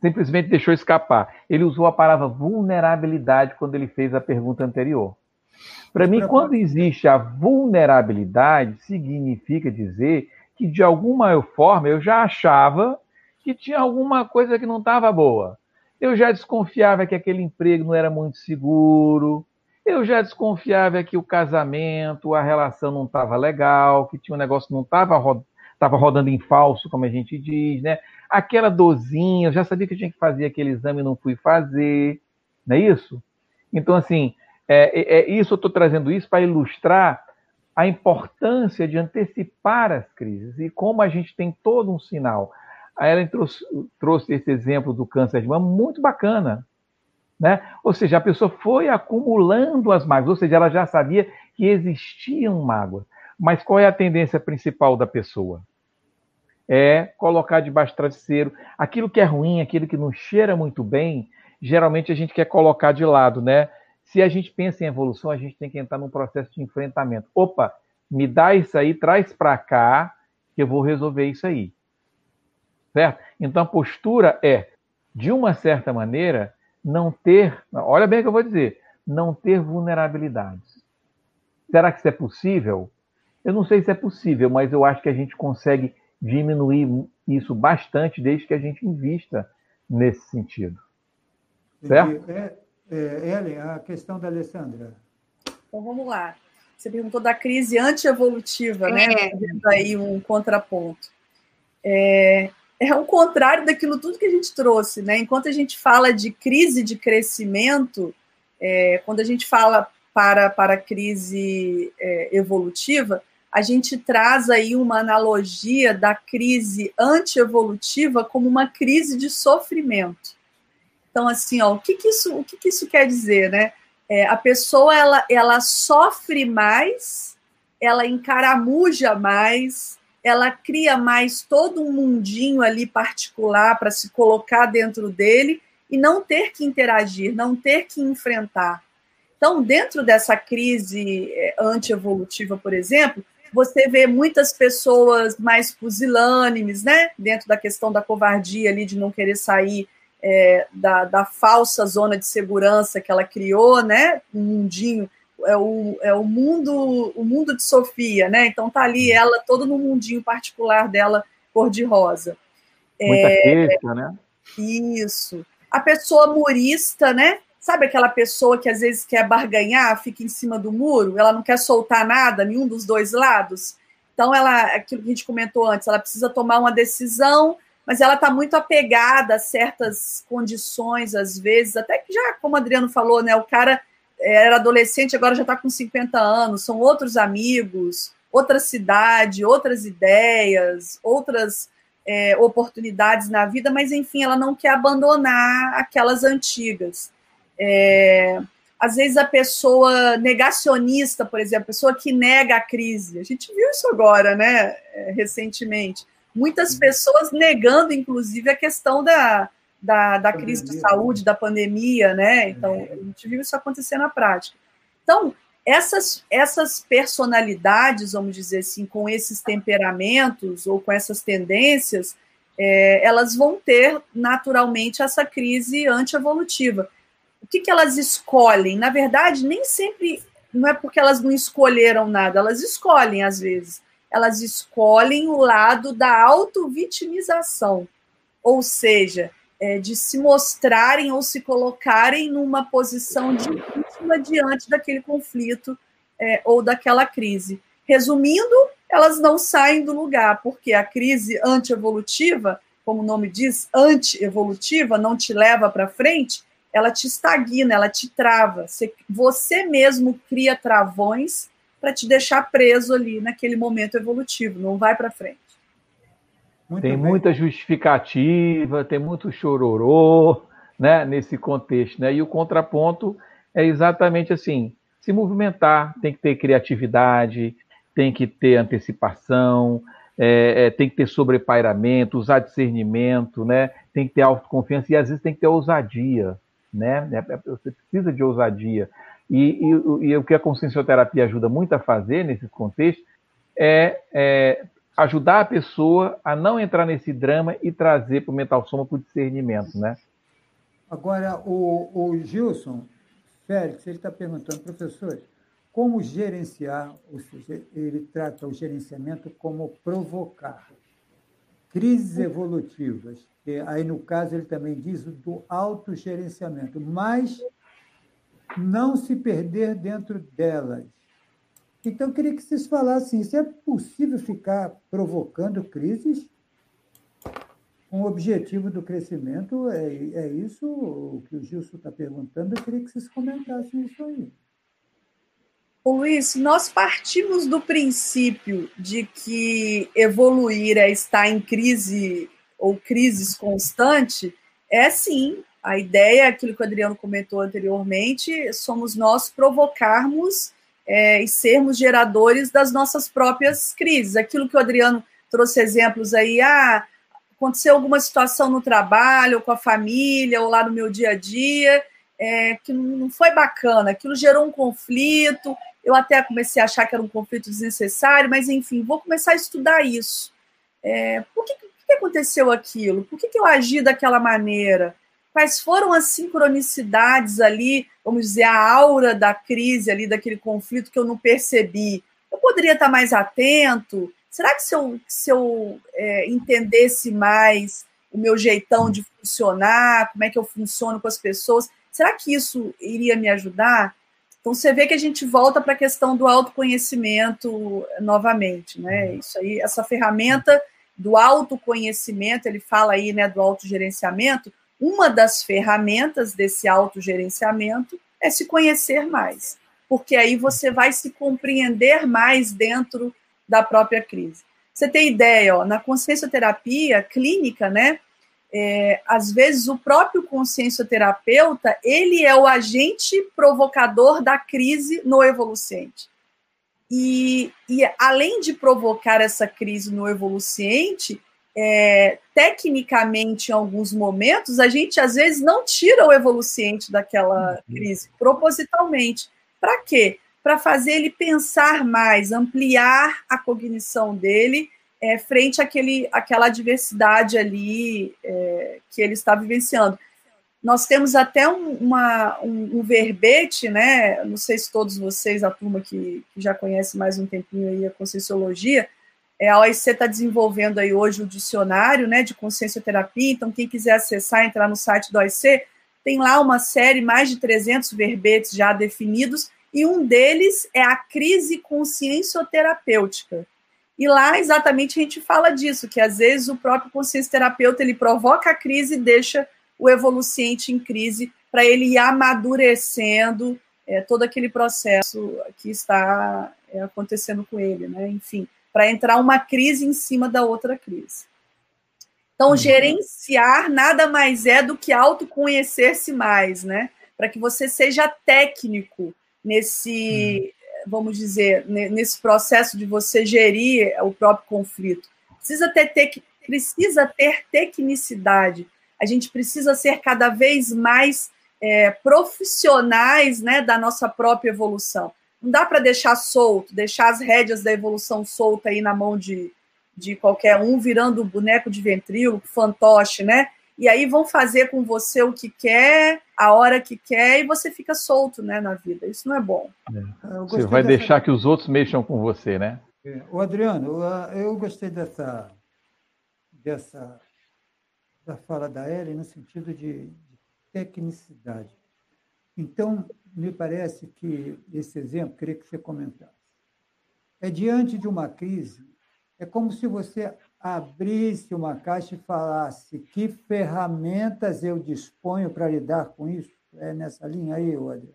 simplesmente deixou escapar. Ele usou a palavra vulnerabilidade quando ele fez a pergunta anterior. Para mim, quando existe a vulnerabilidade, significa dizer que de alguma forma eu já achava que tinha alguma coisa que não estava boa. Eu já desconfiava que aquele emprego não era muito seguro. Eu já desconfiava que o casamento, a relação não estava legal, que tinha um negócio que não estava tava rodando em falso, como a gente diz, né? Aquela dozinha, eu já sabia que eu tinha que fazer aquele exame e não fui fazer, não é isso? Então, assim, é, é, é isso eu estou trazendo isso para ilustrar a importância de antecipar as crises e como a gente tem todo um sinal. A Ellen trouxe, trouxe esse exemplo do câncer de mama muito bacana. Né? Ou seja, a pessoa foi acumulando as mágoas, ou seja, ela já sabia que existiam mágoas. Mas qual é a tendência principal da pessoa? É colocar debaixo do travesseiro aquilo que é ruim, aquilo que não cheira muito bem, geralmente a gente quer colocar de lado, né? Se a gente pensa em evolução, a gente tem que entrar num processo de enfrentamento. Opa, me dá isso aí, traz para cá, que eu vou resolver isso aí certo? Então a postura é, de uma certa maneira, não ter, olha bem o que eu vou dizer, não ter vulnerabilidades. Será que isso é possível? Eu não sei se é possível, mas eu acho que a gente consegue diminuir isso bastante desde que a gente invista nesse sentido. Certo? É, é, Ellen, a questão da Alessandra. Então vamos lá. Você perguntou da crise antievolutiva, né? é. né? aí um contraponto. É, é o contrário daquilo tudo que a gente trouxe, né? Enquanto a gente fala de crise de crescimento, é, quando a gente fala para, para crise é, evolutiva, a gente traz aí uma analogia da crise antievolutiva como uma crise de sofrimento. Então, assim, ó, o que, que isso, o que, que isso quer dizer, né? É, a pessoa ela, ela sofre mais, ela encaramuja mais, ela cria mais todo um mundinho ali particular para se colocar dentro dele e não ter que interagir, não ter que enfrentar. Então, dentro dessa crise é, antievolutiva, por exemplo, você vê muitas pessoas mais pusilânimes, né? Dentro da questão da covardia ali de não querer sair é, da, da, falsa zona de segurança que ela criou, né? Um mundinho, é o, é o mundo, o mundo de Sofia, né? Então tá ali ela todo no mundinho particular dela cor-de-rosa. Muita é, queixa, né? Isso. A pessoa murista, né? Sabe aquela pessoa que às vezes quer barganhar, fica em cima do muro, ela não quer soltar nada, nenhum dos dois lados? Então, ela, aquilo que a gente comentou antes, ela precisa tomar uma decisão, mas ela está muito apegada a certas condições, às vezes, até que já, como o Adriano falou, né, o cara era adolescente, agora já está com 50 anos, são outros amigos, outra cidade, outras ideias, outras é, oportunidades na vida, mas enfim, ela não quer abandonar aquelas antigas. É, às vezes a pessoa negacionista, por exemplo, a pessoa que nega a crise, a gente viu isso agora, né, é, recentemente. Muitas uhum. pessoas negando, inclusive, a questão da, da, da crise de saúde, da pandemia, né? Então, é. a gente viu isso acontecer na prática. Então, essas, essas personalidades, vamos dizer assim, com esses temperamentos ou com essas tendências, é, elas vão ter naturalmente essa crise antievolutiva. O que, que elas escolhem? Na verdade, nem sempre não é porque elas não escolheram nada, elas escolhem às vezes. Elas escolhem o lado da auto-vitimização, ou seja, é, de se mostrarem ou se colocarem numa posição de vítima diante daquele conflito é, ou daquela crise. Resumindo, elas não saem do lugar, porque a crise antievolutiva, como o nome diz, antievolutiva, não te leva para frente, ela te estagna, ela te trava. Você, você mesmo cria travões para te deixar preso ali naquele momento evolutivo, não vai para frente. Muito tem bem. muita justificativa, tem muito chororô, né, nesse contexto, né? E o contraponto é exatamente assim: se movimentar, tem que ter criatividade, tem que ter antecipação, é, é, tem que ter sobrepairamento, usar discernimento, né? Tem que ter autoconfiança e às vezes tem que ter ousadia, né? É, é, você precisa de ousadia. E, e, e o que a consciencioterapia ajuda muito a fazer nesse contexto é, é ajudar a pessoa a não entrar nesse drama e trazer para o mental soma para o discernimento, né? Agora, o, o Gilson Félix, ele está perguntando, professor, como gerenciar, ele trata o gerenciamento como provocar crises evolutivas. E aí, no caso, ele também diz do autogerenciamento, mas não se perder dentro delas. Então, eu queria que vocês falassem se é possível ficar provocando crises com o objetivo do crescimento. É, é isso o que o Gilson está perguntando. Eu queria que vocês comentassem isso aí. Luiz, nós partimos do princípio de que evoluir é estar em crise ou crises constante. É sim, a ideia, é aquilo que o Adriano comentou anteriormente, somos nós provocarmos é, e sermos geradores das nossas próprias crises. Aquilo que o Adriano trouxe exemplos aí, ah, aconteceu alguma situação no trabalho, ou com a família, ou lá no meu dia a dia, é, que não foi bacana, aquilo gerou um conflito. Eu até comecei a achar que era um conflito desnecessário, mas enfim, vou começar a estudar isso. É, por que, que aconteceu aquilo? Por que, que eu agi daquela maneira? Quais foram as sincronicidades ali, vamos dizer, a aura da crise ali, daquele conflito que eu não percebi. Eu poderia estar mais atento? Será que se eu, se eu é, entendesse mais o meu jeitão de funcionar, como é que eu funciono com as pessoas, será que isso iria me ajudar? Então você vê que a gente volta para a questão do autoconhecimento novamente, né? Isso aí, essa ferramenta do autoconhecimento, ele fala aí, né, do autogerenciamento, uma das ferramentas desse autogerenciamento é se conhecer mais, porque aí você vai se compreender mais dentro da própria crise. Você tem ideia, ó, na consciencioterapia clínica, né? É, às vezes o próprio consciencioterapeuta ele é o agente provocador da crise no evolucente. E, e além de provocar essa crise no evoluciente, é, tecnicamente, em alguns momentos, a gente às vezes não tira o evoluciente daquela uhum. crise, propositalmente. Para quê? Para fazer ele pensar mais, ampliar a cognição dele é, frente àquele, àquela adversidade ali é, que ele está vivenciando. Nós temos até um, uma, um, um, verbete, né? Não sei se todos vocês, a turma que, que já conhece mais um tempinho aí a Conscienciologia, é, a OIC está desenvolvendo aí hoje o dicionário né, de consciencioterapia, então quem quiser acessar, entrar no site da OIC, tem lá uma série, mais de 300 verbetes já definidos, e um deles é a crise consciencioterapêutica. E lá exatamente a gente fala disso, que às vezes o próprio consciencioterapeuta ele provoca a crise e deixa o evoluciente em crise para ele ir amadurecendo é, todo aquele processo que está é, acontecendo com ele, né? Enfim, para entrar uma crise em cima da outra crise. Então, uhum. gerenciar nada mais é do que autoconhecer-se mais, né? Para que você seja técnico nesse, uhum. vamos dizer, nesse processo de você gerir o próprio conflito. Precisa ter, ter, precisa ter tecnicidade a gente precisa ser cada vez mais é, profissionais né, da nossa própria evolução. Não dá para deixar solto, deixar as rédeas da evolução solta aí na mão de, de qualquer um, virando boneco de ventríloco, fantoche, né? E aí vão fazer com você o que quer, a hora que quer, e você fica solto né, na vida. Isso não é bom. É. Você vai dessa... deixar que os outros mexam com você, né? É. O Adriano, eu gostei dessa, dessa da fala da Ellen no sentido de, de tecnicidade. Então, me parece que esse exemplo, queria que você comentasse. É diante de uma crise, é como se você abrisse uma caixa e falasse que ferramentas eu disponho para lidar com isso. É nessa linha aí, Adriano?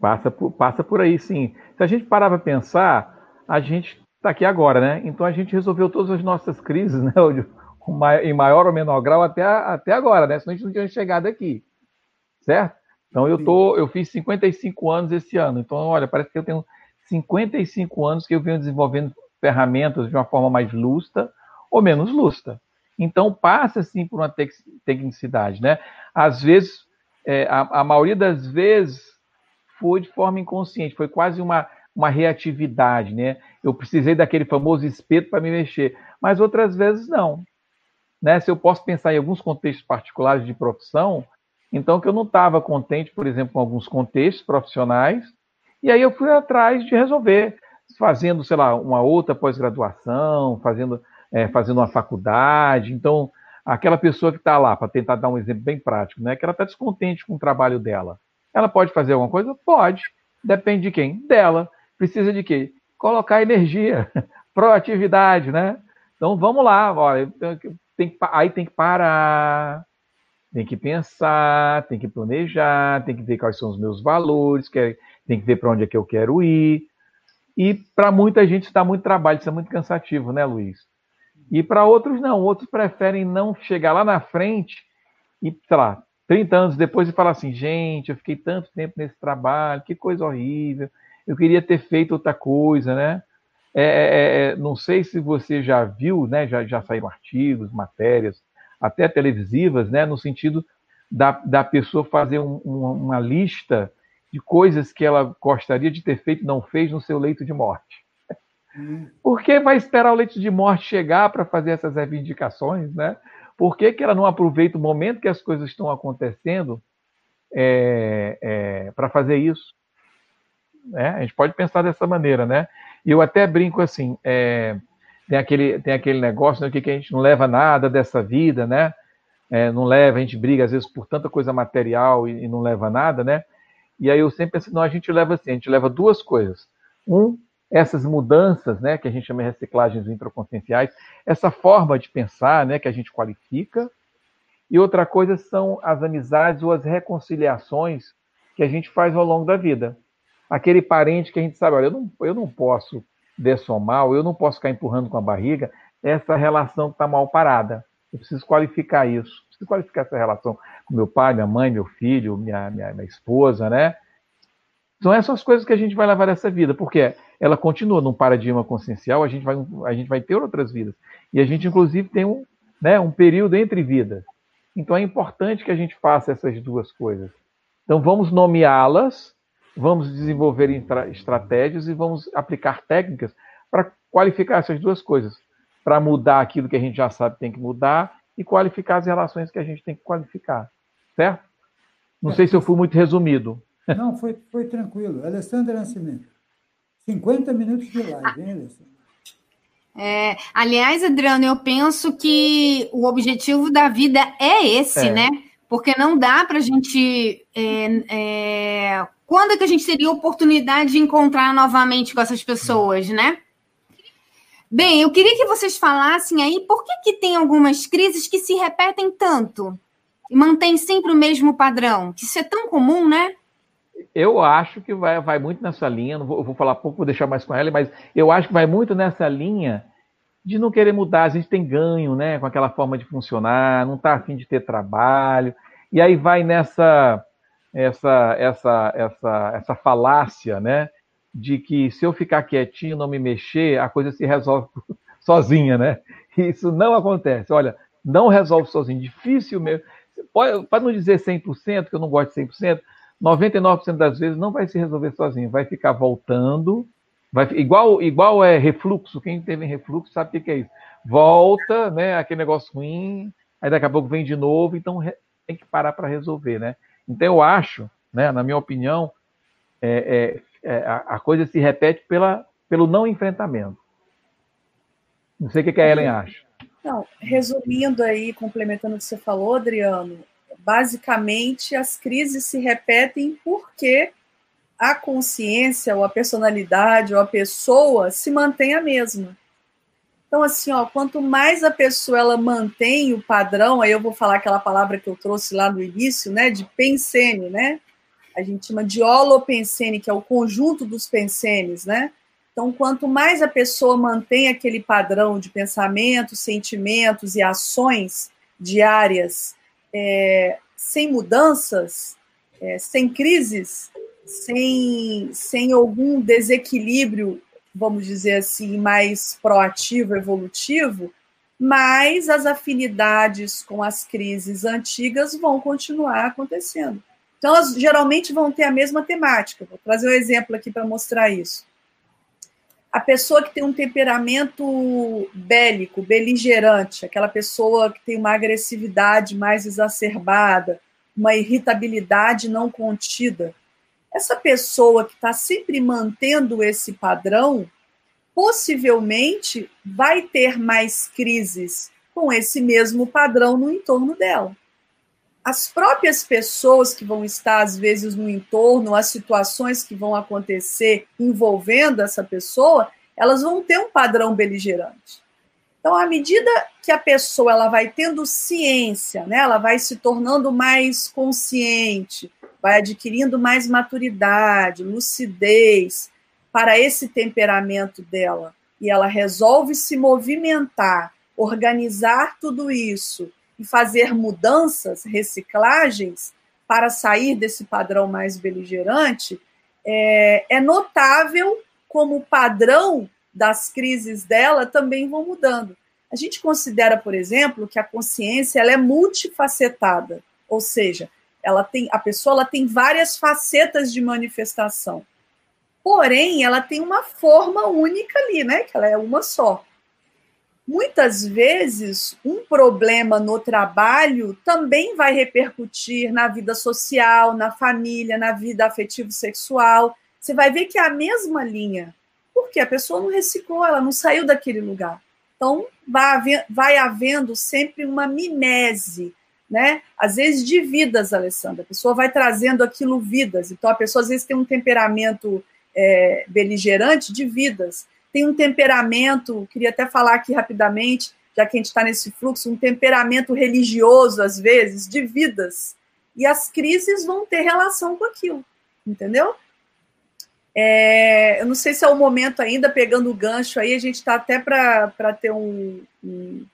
Passa por, passa por aí, sim. Se a gente parar para pensar, a gente está aqui agora, né? Então a gente resolveu todas as nossas crises, [LAUGHS] né? em maior ou menor grau até, até agora, né? Senão a gente não tinha chegado aqui, certo? Então eu tô, eu fiz 55 anos esse ano. Então, olha, parece que eu tenho 55 anos que eu venho desenvolvendo ferramentas de uma forma mais lustra ou menos lustra. Então passa assim por uma tecnicidade, né? Às vezes, é, a, a maioria das vezes foi de forma inconsciente, foi quase uma uma reatividade, né? Eu precisei daquele famoso espeto para me mexer, mas outras vezes não né, se eu posso pensar em alguns contextos particulares de profissão, então que eu não estava contente, por exemplo, com alguns contextos profissionais, e aí eu fui atrás de resolver, fazendo, sei lá, uma outra pós-graduação, fazendo, é, fazendo uma faculdade. Então, aquela pessoa que está lá, para tentar dar um exemplo bem prático, né, que ela está descontente com o trabalho dela. Ela pode fazer alguma coisa? Pode. Depende de quem? Dela. Precisa de quê? Colocar energia, [LAUGHS] proatividade, né? Então vamos lá, olha, tem que, aí tem que parar, tem que pensar, tem que planejar, tem que ver quais são os meus valores, é, tem que ver para onde é que eu quero ir. E para muita gente está muito trabalho, isso é muito cansativo, né, Luiz? E para outros não, outros preferem não chegar lá na frente e, sei lá, 30 anos depois e falar assim, gente, eu fiquei tanto tempo nesse trabalho, que coisa horrível, eu queria ter feito outra coisa, né? É, é, é, é, não sei se você já viu, né, já, já saíram artigos, matérias, até televisivas, né, no sentido da, da pessoa fazer um, uma, uma lista de coisas que ela gostaria de ter feito e não fez no seu leito de morte. Hum. Por que vai esperar o leito de morte chegar para fazer essas reivindicações, né? Por que, que ela não aproveita o momento que as coisas estão acontecendo é, é, para fazer isso? Né? A gente pode pensar dessa maneira, né? E eu até brinco assim, é, tem, aquele, tem aquele negócio né, que, a gente não leva nada dessa vida, né? É, não leva, a gente briga às vezes por tanta coisa material e, e, não leva nada, né? E aí eu sempre penso, não, a gente leva assim, a gente leva duas coisas. Um, essas mudanças, né, que a gente chama de reciclagens intraconscienciais, essa forma de pensar, né, que a gente qualifica. E outra coisa são as amizades ou as reconciliações que a gente faz ao longo da vida aquele parente que a gente sabe, olha, eu não, eu não posso dessomar, eu não posso ficar empurrando com a barriga essa relação que está mal parada. Eu preciso qualificar isso, preciso qualificar essa relação com meu pai, minha mãe, meu filho, minha, minha, minha esposa, né? São essas coisas que a gente vai levar dessa vida, porque ela continua num paradigma consciencial, a gente vai, a gente vai ter outras vidas. E a gente, inclusive, tem um, né, um período entre vidas. Então é importante que a gente faça essas duas coisas. Então vamos nomeá-las, vamos desenvolver estratégias e vamos aplicar técnicas para qualificar essas duas coisas, para mudar aquilo que a gente já sabe tem que mudar e qualificar as relações que a gente tem que qualificar, certo? Não é. sei se eu fui muito resumido. Não, foi, foi tranquilo. Alessandra Nascimento. 50 minutos de live, hein, Alessandra? É, aliás, Adriano, eu penso que o objetivo da vida é esse, é. né? Porque não dá para a gente. É, é, quando é que a gente teria oportunidade de encontrar novamente com essas pessoas, né? Bem, eu queria que vocês falassem aí por que, que tem algumas crises que se repetem tanto e mantém sempre o mesmo padrão, que isso é tão comum, né? Eu acho que vai, vai muito nessa linha, não vou, vou falar pouco, vou deixar mais com ela, mas eu acho que vai muito nessa linha de não querer mudar. A gente tem ganho né, com aquela forma de funcionar, não está afim de ter trabalho, e aí vai nessa essa, essa, essa, essa falácia né, de que se eu ficar quietinho, não me mexer, a coisa se resolve [LAUGHS] sozinha, né? Isso não acontece. Olha, não resolve sozinho, difícil mesmo. Para não dizer 100%, que eu não gosto de 100%, 99% das vezes não vai se resolver sozinho, vai ficar voltando, vai igual igual é refluxo, quem teve refluxo sabe o que é isso. Volta, né, aquele negócio ruim, aí daqui a pouco vem de novo, então tem que parar para resolver, né? Então eu acho, né, na minha opinião, é, é, é, a, coisa se repete pela, pelo não enfrentamento. Não sei o que, que a Ellen acha. Não, resumindo aí, complementando o que você falou, Adriano, basicamente as crises se repetem porque a consciência, ou a personalidade, ou a pessoa se mantém a mesma. Então, assim, ó, quanto mais a pessoa ela mantém o padrão, aí eu vou falar aquela palavra que eu trouxe lá no início, né, de pensene, né? A gente chama de holopensene, que é o conjunto dos pensenes, né? Então, quanto mais a pessoa mantém aquele padrão de pensamentos, sentimentos e ações diárias é, sem mudanças, é, sem crises, sem, sem algum desequilíbrio, vamos dizer assim, mais proativo, evolutivo, mas as afinidades com as crises antigas vão continuar acontecendo. Então, elas geralmente vão ter a mesma temática. Vou trazer um exemplo aqui para mostrar isso a pessoa que tem um temperamento bélico, beligerante, aquela pessoa que tem uma agressividade mais exacerbada, uma irritabilidade não contida, essa pessoa que está sempre mantendo esse padrão, possivelmente vai ter mais crises com esse mesmo padrão no entorno dela as próprias pessoas que vão estar, às vezes, no entorno, as situações que vão acontecer envolvendo essa pessoa, elas vão ter um padrão beligerante. Então, à medida que a pessoa ela vai tendo ciência, né, ela vai se tornando mais consciente, vai adquirindo mais maturidade, lucidez para esse temperamento dela, e ela resolve se movimentar, organizar tudo isso e fazer mudanças, reciclagens, para sair desse padrão mais beligerante, é, é notável como o padrão das crises dela também vão mudando. A gente considera, por exemplo, que a consciência ela é multifacetada, ou seja, ela tem a pessoa ela tem várias facetas de manifestação. Porém, ela tem uma forma única ali, né? Que ela é uma só. Muitas vezes, um problema no trabalho também vai repercutir na vida social, na família, na vida afetivo-sexual. Você vai ver que é a mesma linha, porque a pessoa não reciclou, ela não saiu daquele lugar. Então, vai, vai havendo sempre uma mimese, né? Às vezes de vidas, Alessandra. A pessoa vai trazendo aquilo vidas. Então, a pessoa às vezes tem um temperamento é, beligerante de vidas tem um temperamento, queria até falar aqui rapidamente, já que a gente está nesse fluxo, um temperamento religioso, às vezes, de vidas. E as crises vão ter relação com aquilo, entendeu? É, eu não sei se é o momento ainda, pegando o gancho aí, a gente está até para ter um, um,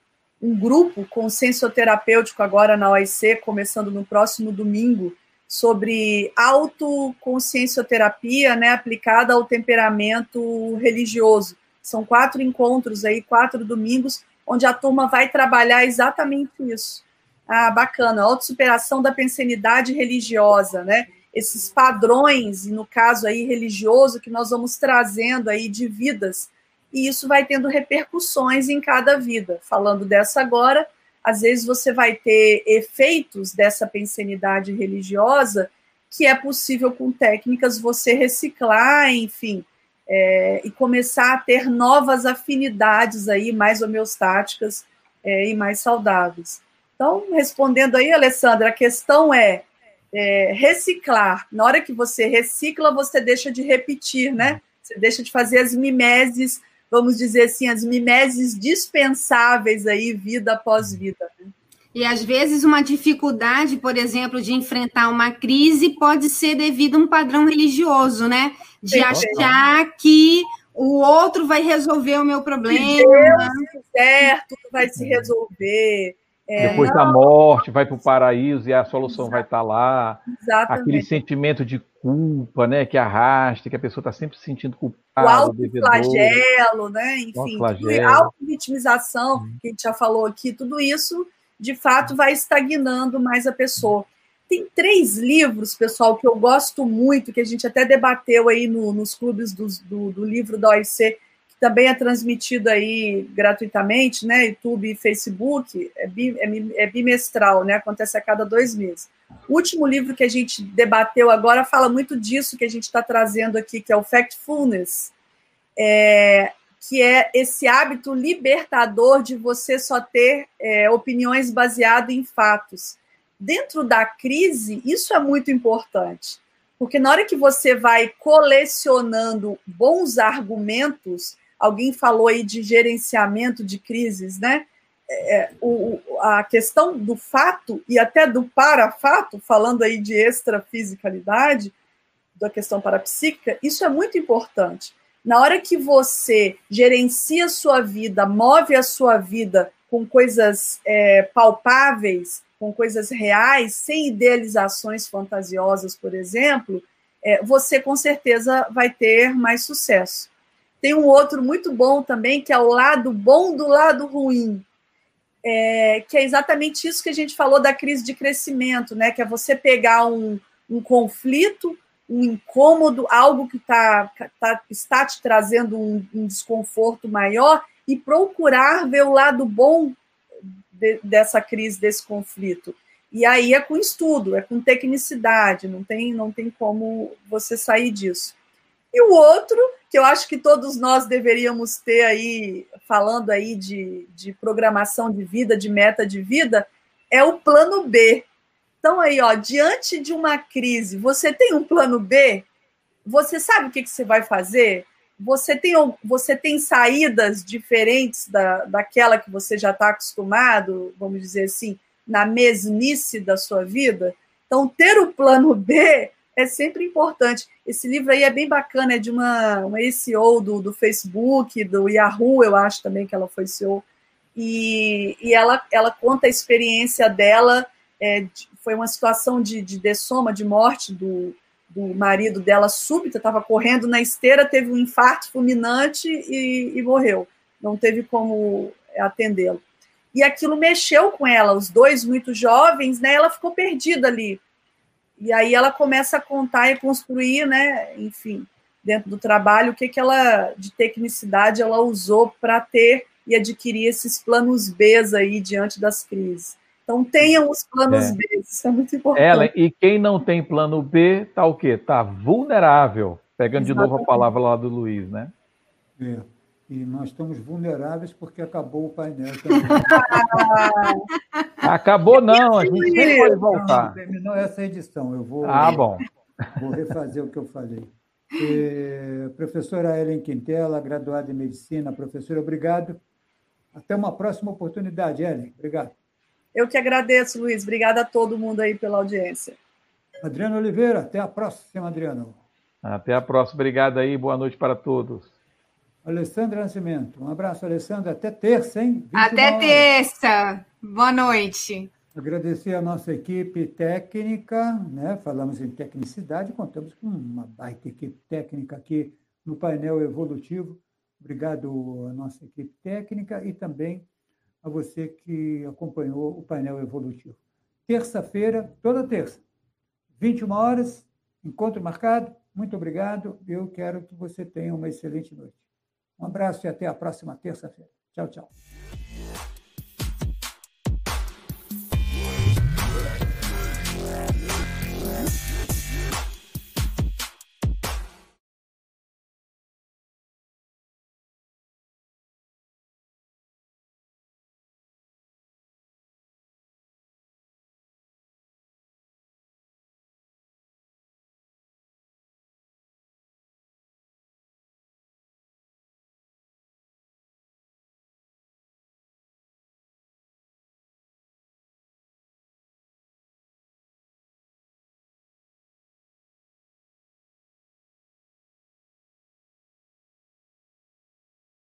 um grupo consensoterapêutico agora na OIC, começando no próximo domingo, sobre autoconsciencioterapia, né, aplicada ao temperamento religioso. São quatro encontros aí, quatro domingos, onde a turma vai trabalhar exatamente isso. Ah, bacana, autossuperação da pensenidade religiosa, né? Esses padrões, no caso aí religioso, que nós vamos trazendo aí de vidas, e isso vai tendo repercussões em cada vida. Falando dessa agora, às vezes você vai ter efeitos dessa pensenidade religiosa que é possível com técnicas você reciclar, enfim, é, e começar a ter novas afinidades aí mais homeostáticas é, e mais saudáveis. Então, respondendo aí, Alessandra, a questão é, é, reciclar. Na hora que você recicla, você deixa de repetir, né? Você deixa de fazer as mimeses vamos dizer assim, as mimeses dispensáveis aí, vida após vida. Né? E às vezes uma dificuldade, por exemplo, de enfrentar uma crise pode ser devido a um padrão religioso, né? De Sim, achar que o outro vai resolver o meu problema. Se Deus tudo vai se resolver. É, Depois não, da morte, vai para o paraíso e a solução vai estar tá lá. Exatamente. Aquele sentimento de culpa, né, que arrasta, que a pessoa está sempre se sentindo culpada. O flagelo, né, enfim, auto-vitimização, uhum. que a gente já falou aqui, tudo isso, de fato, vai estagnando mais a pessoa. Tem três livros, pessoal, que eu gosto muito, que a gente até debateu aí no, nos clubes do, do, do livro da OIC, também é transmitido aí gratuitamente, né? YouTube e Facebook, é, bi, é, é, bimestral, né? Acontece a cada dois meses. O último livro que a gente debateu agora fala muito disso que a gente está trazendo aqui, que é o Factfulness, é, que é esse hábito libertador de você só ter é, opiniões baseadas em fatos. Dentro da crise, isso é muito importante, porque na hora que você vai colecionando bons argumentos, Alguém falou aí de gerenciamento de crises, né? É, é o, a questão do fato e até do parafato, falando aí de extrafisicalidade, da questão parapsíquica, isso é muito importante. Na hora que você gerencia a sua vida, move a sua vida com coisas é, palpáveis, com coisas reais, sem idealizações fantasiosas, por exemplo, é, você com certeza vai ter mais sucesso. Tem um outro muito bom também, que é o lado bom do lado ruim. É, que é exatamente isso que a gente falou da crise de crescimento, né? Que é você pegar um, um conflito, um incômodo, algo que tá, tá, está te trazendo um, um, desconforto maior e procurar ver o lado bom de, dessa crise, desse conflito. E aí é com estudo, é com tecnicidade, não tem, não tem como você sair disso. E o outro, que eu acho que todos nós deveríamos ter aí, falando aí de, de programação de vida, de meta de vida, é o plano B. Então, aí, ó, diante de uma crise, você tem um plano B? Você sabe o que, que você vai fazer? Você tem, você tem saídas diferentes da, daquela que você já está acostumado, vamos dizer assim, na mesmice da sua vida? Então, ter o plano B é sempre importante. Esse livro aí é bem bacana, é de uma, uma CEO do, do Facebook, do Yahoo, eu acho também que ela foi CEO, e, e ela, ela conta a experiência dela, é, de, foi uma situação de, de dessoma, de morte do, do marido dela súbita, estava correndo na esteira, teve um infarto fulminante e, e morreu. Não teve como atendê-lo. E aquilo mexeu com ela, os dois muito jovens, né? Ela ficou perdida ali e aí ela começa a contar e construir, né, enfim, dentro do trabalho, o que, que ela, de tecnicidade, ela usou para ter e adquirir esses planos B aí diante das crises. Então tenham os planos é. B, isso é muito importante. Ela, e quem não tem plano B, tá o quê? Tá vulnerável. Pegando Exatamente. de novo a palavra lá do Luiz, né? É. E nós estamos vulneráveis porque acabou o painel [LAUGHS] também. acabou não, a gente sempre pode voltar. Não, terminou essa edição, eu vou, ah, bom. vou refazer o que eu falei. E, professora Ellen Quintela, graduada em Medicina. Professora, obrigado. Até uma próxima oportunidade, Ellen. Obrigado. Eu que agradeço, Luiz. Obrigada a todo mundo aí pela audiência. Adriano Oliveira, até a próxima, Adriano. Até a próxima. Obrigado aí. Boa noite para todos. Alessandra Nascimento. Um abraço, Alessandra. Até terça, hein? Até terça. Boa noite. Agradecer a nossa equipe técnica, né? falamos em tecnicidade, contamos com uma baita equipe técnica aqui no painel evolutivo. Obrigado à nossa equipe técnica e também a você que acompanhou o painel evolutivo. Terça-feira, toda terça, 21 horas, encontro marcado. Muito obrigado. Eu quero que você tenha uma excelente noite. Um abraço e até a próxima terça-feira. Tchau, tchau.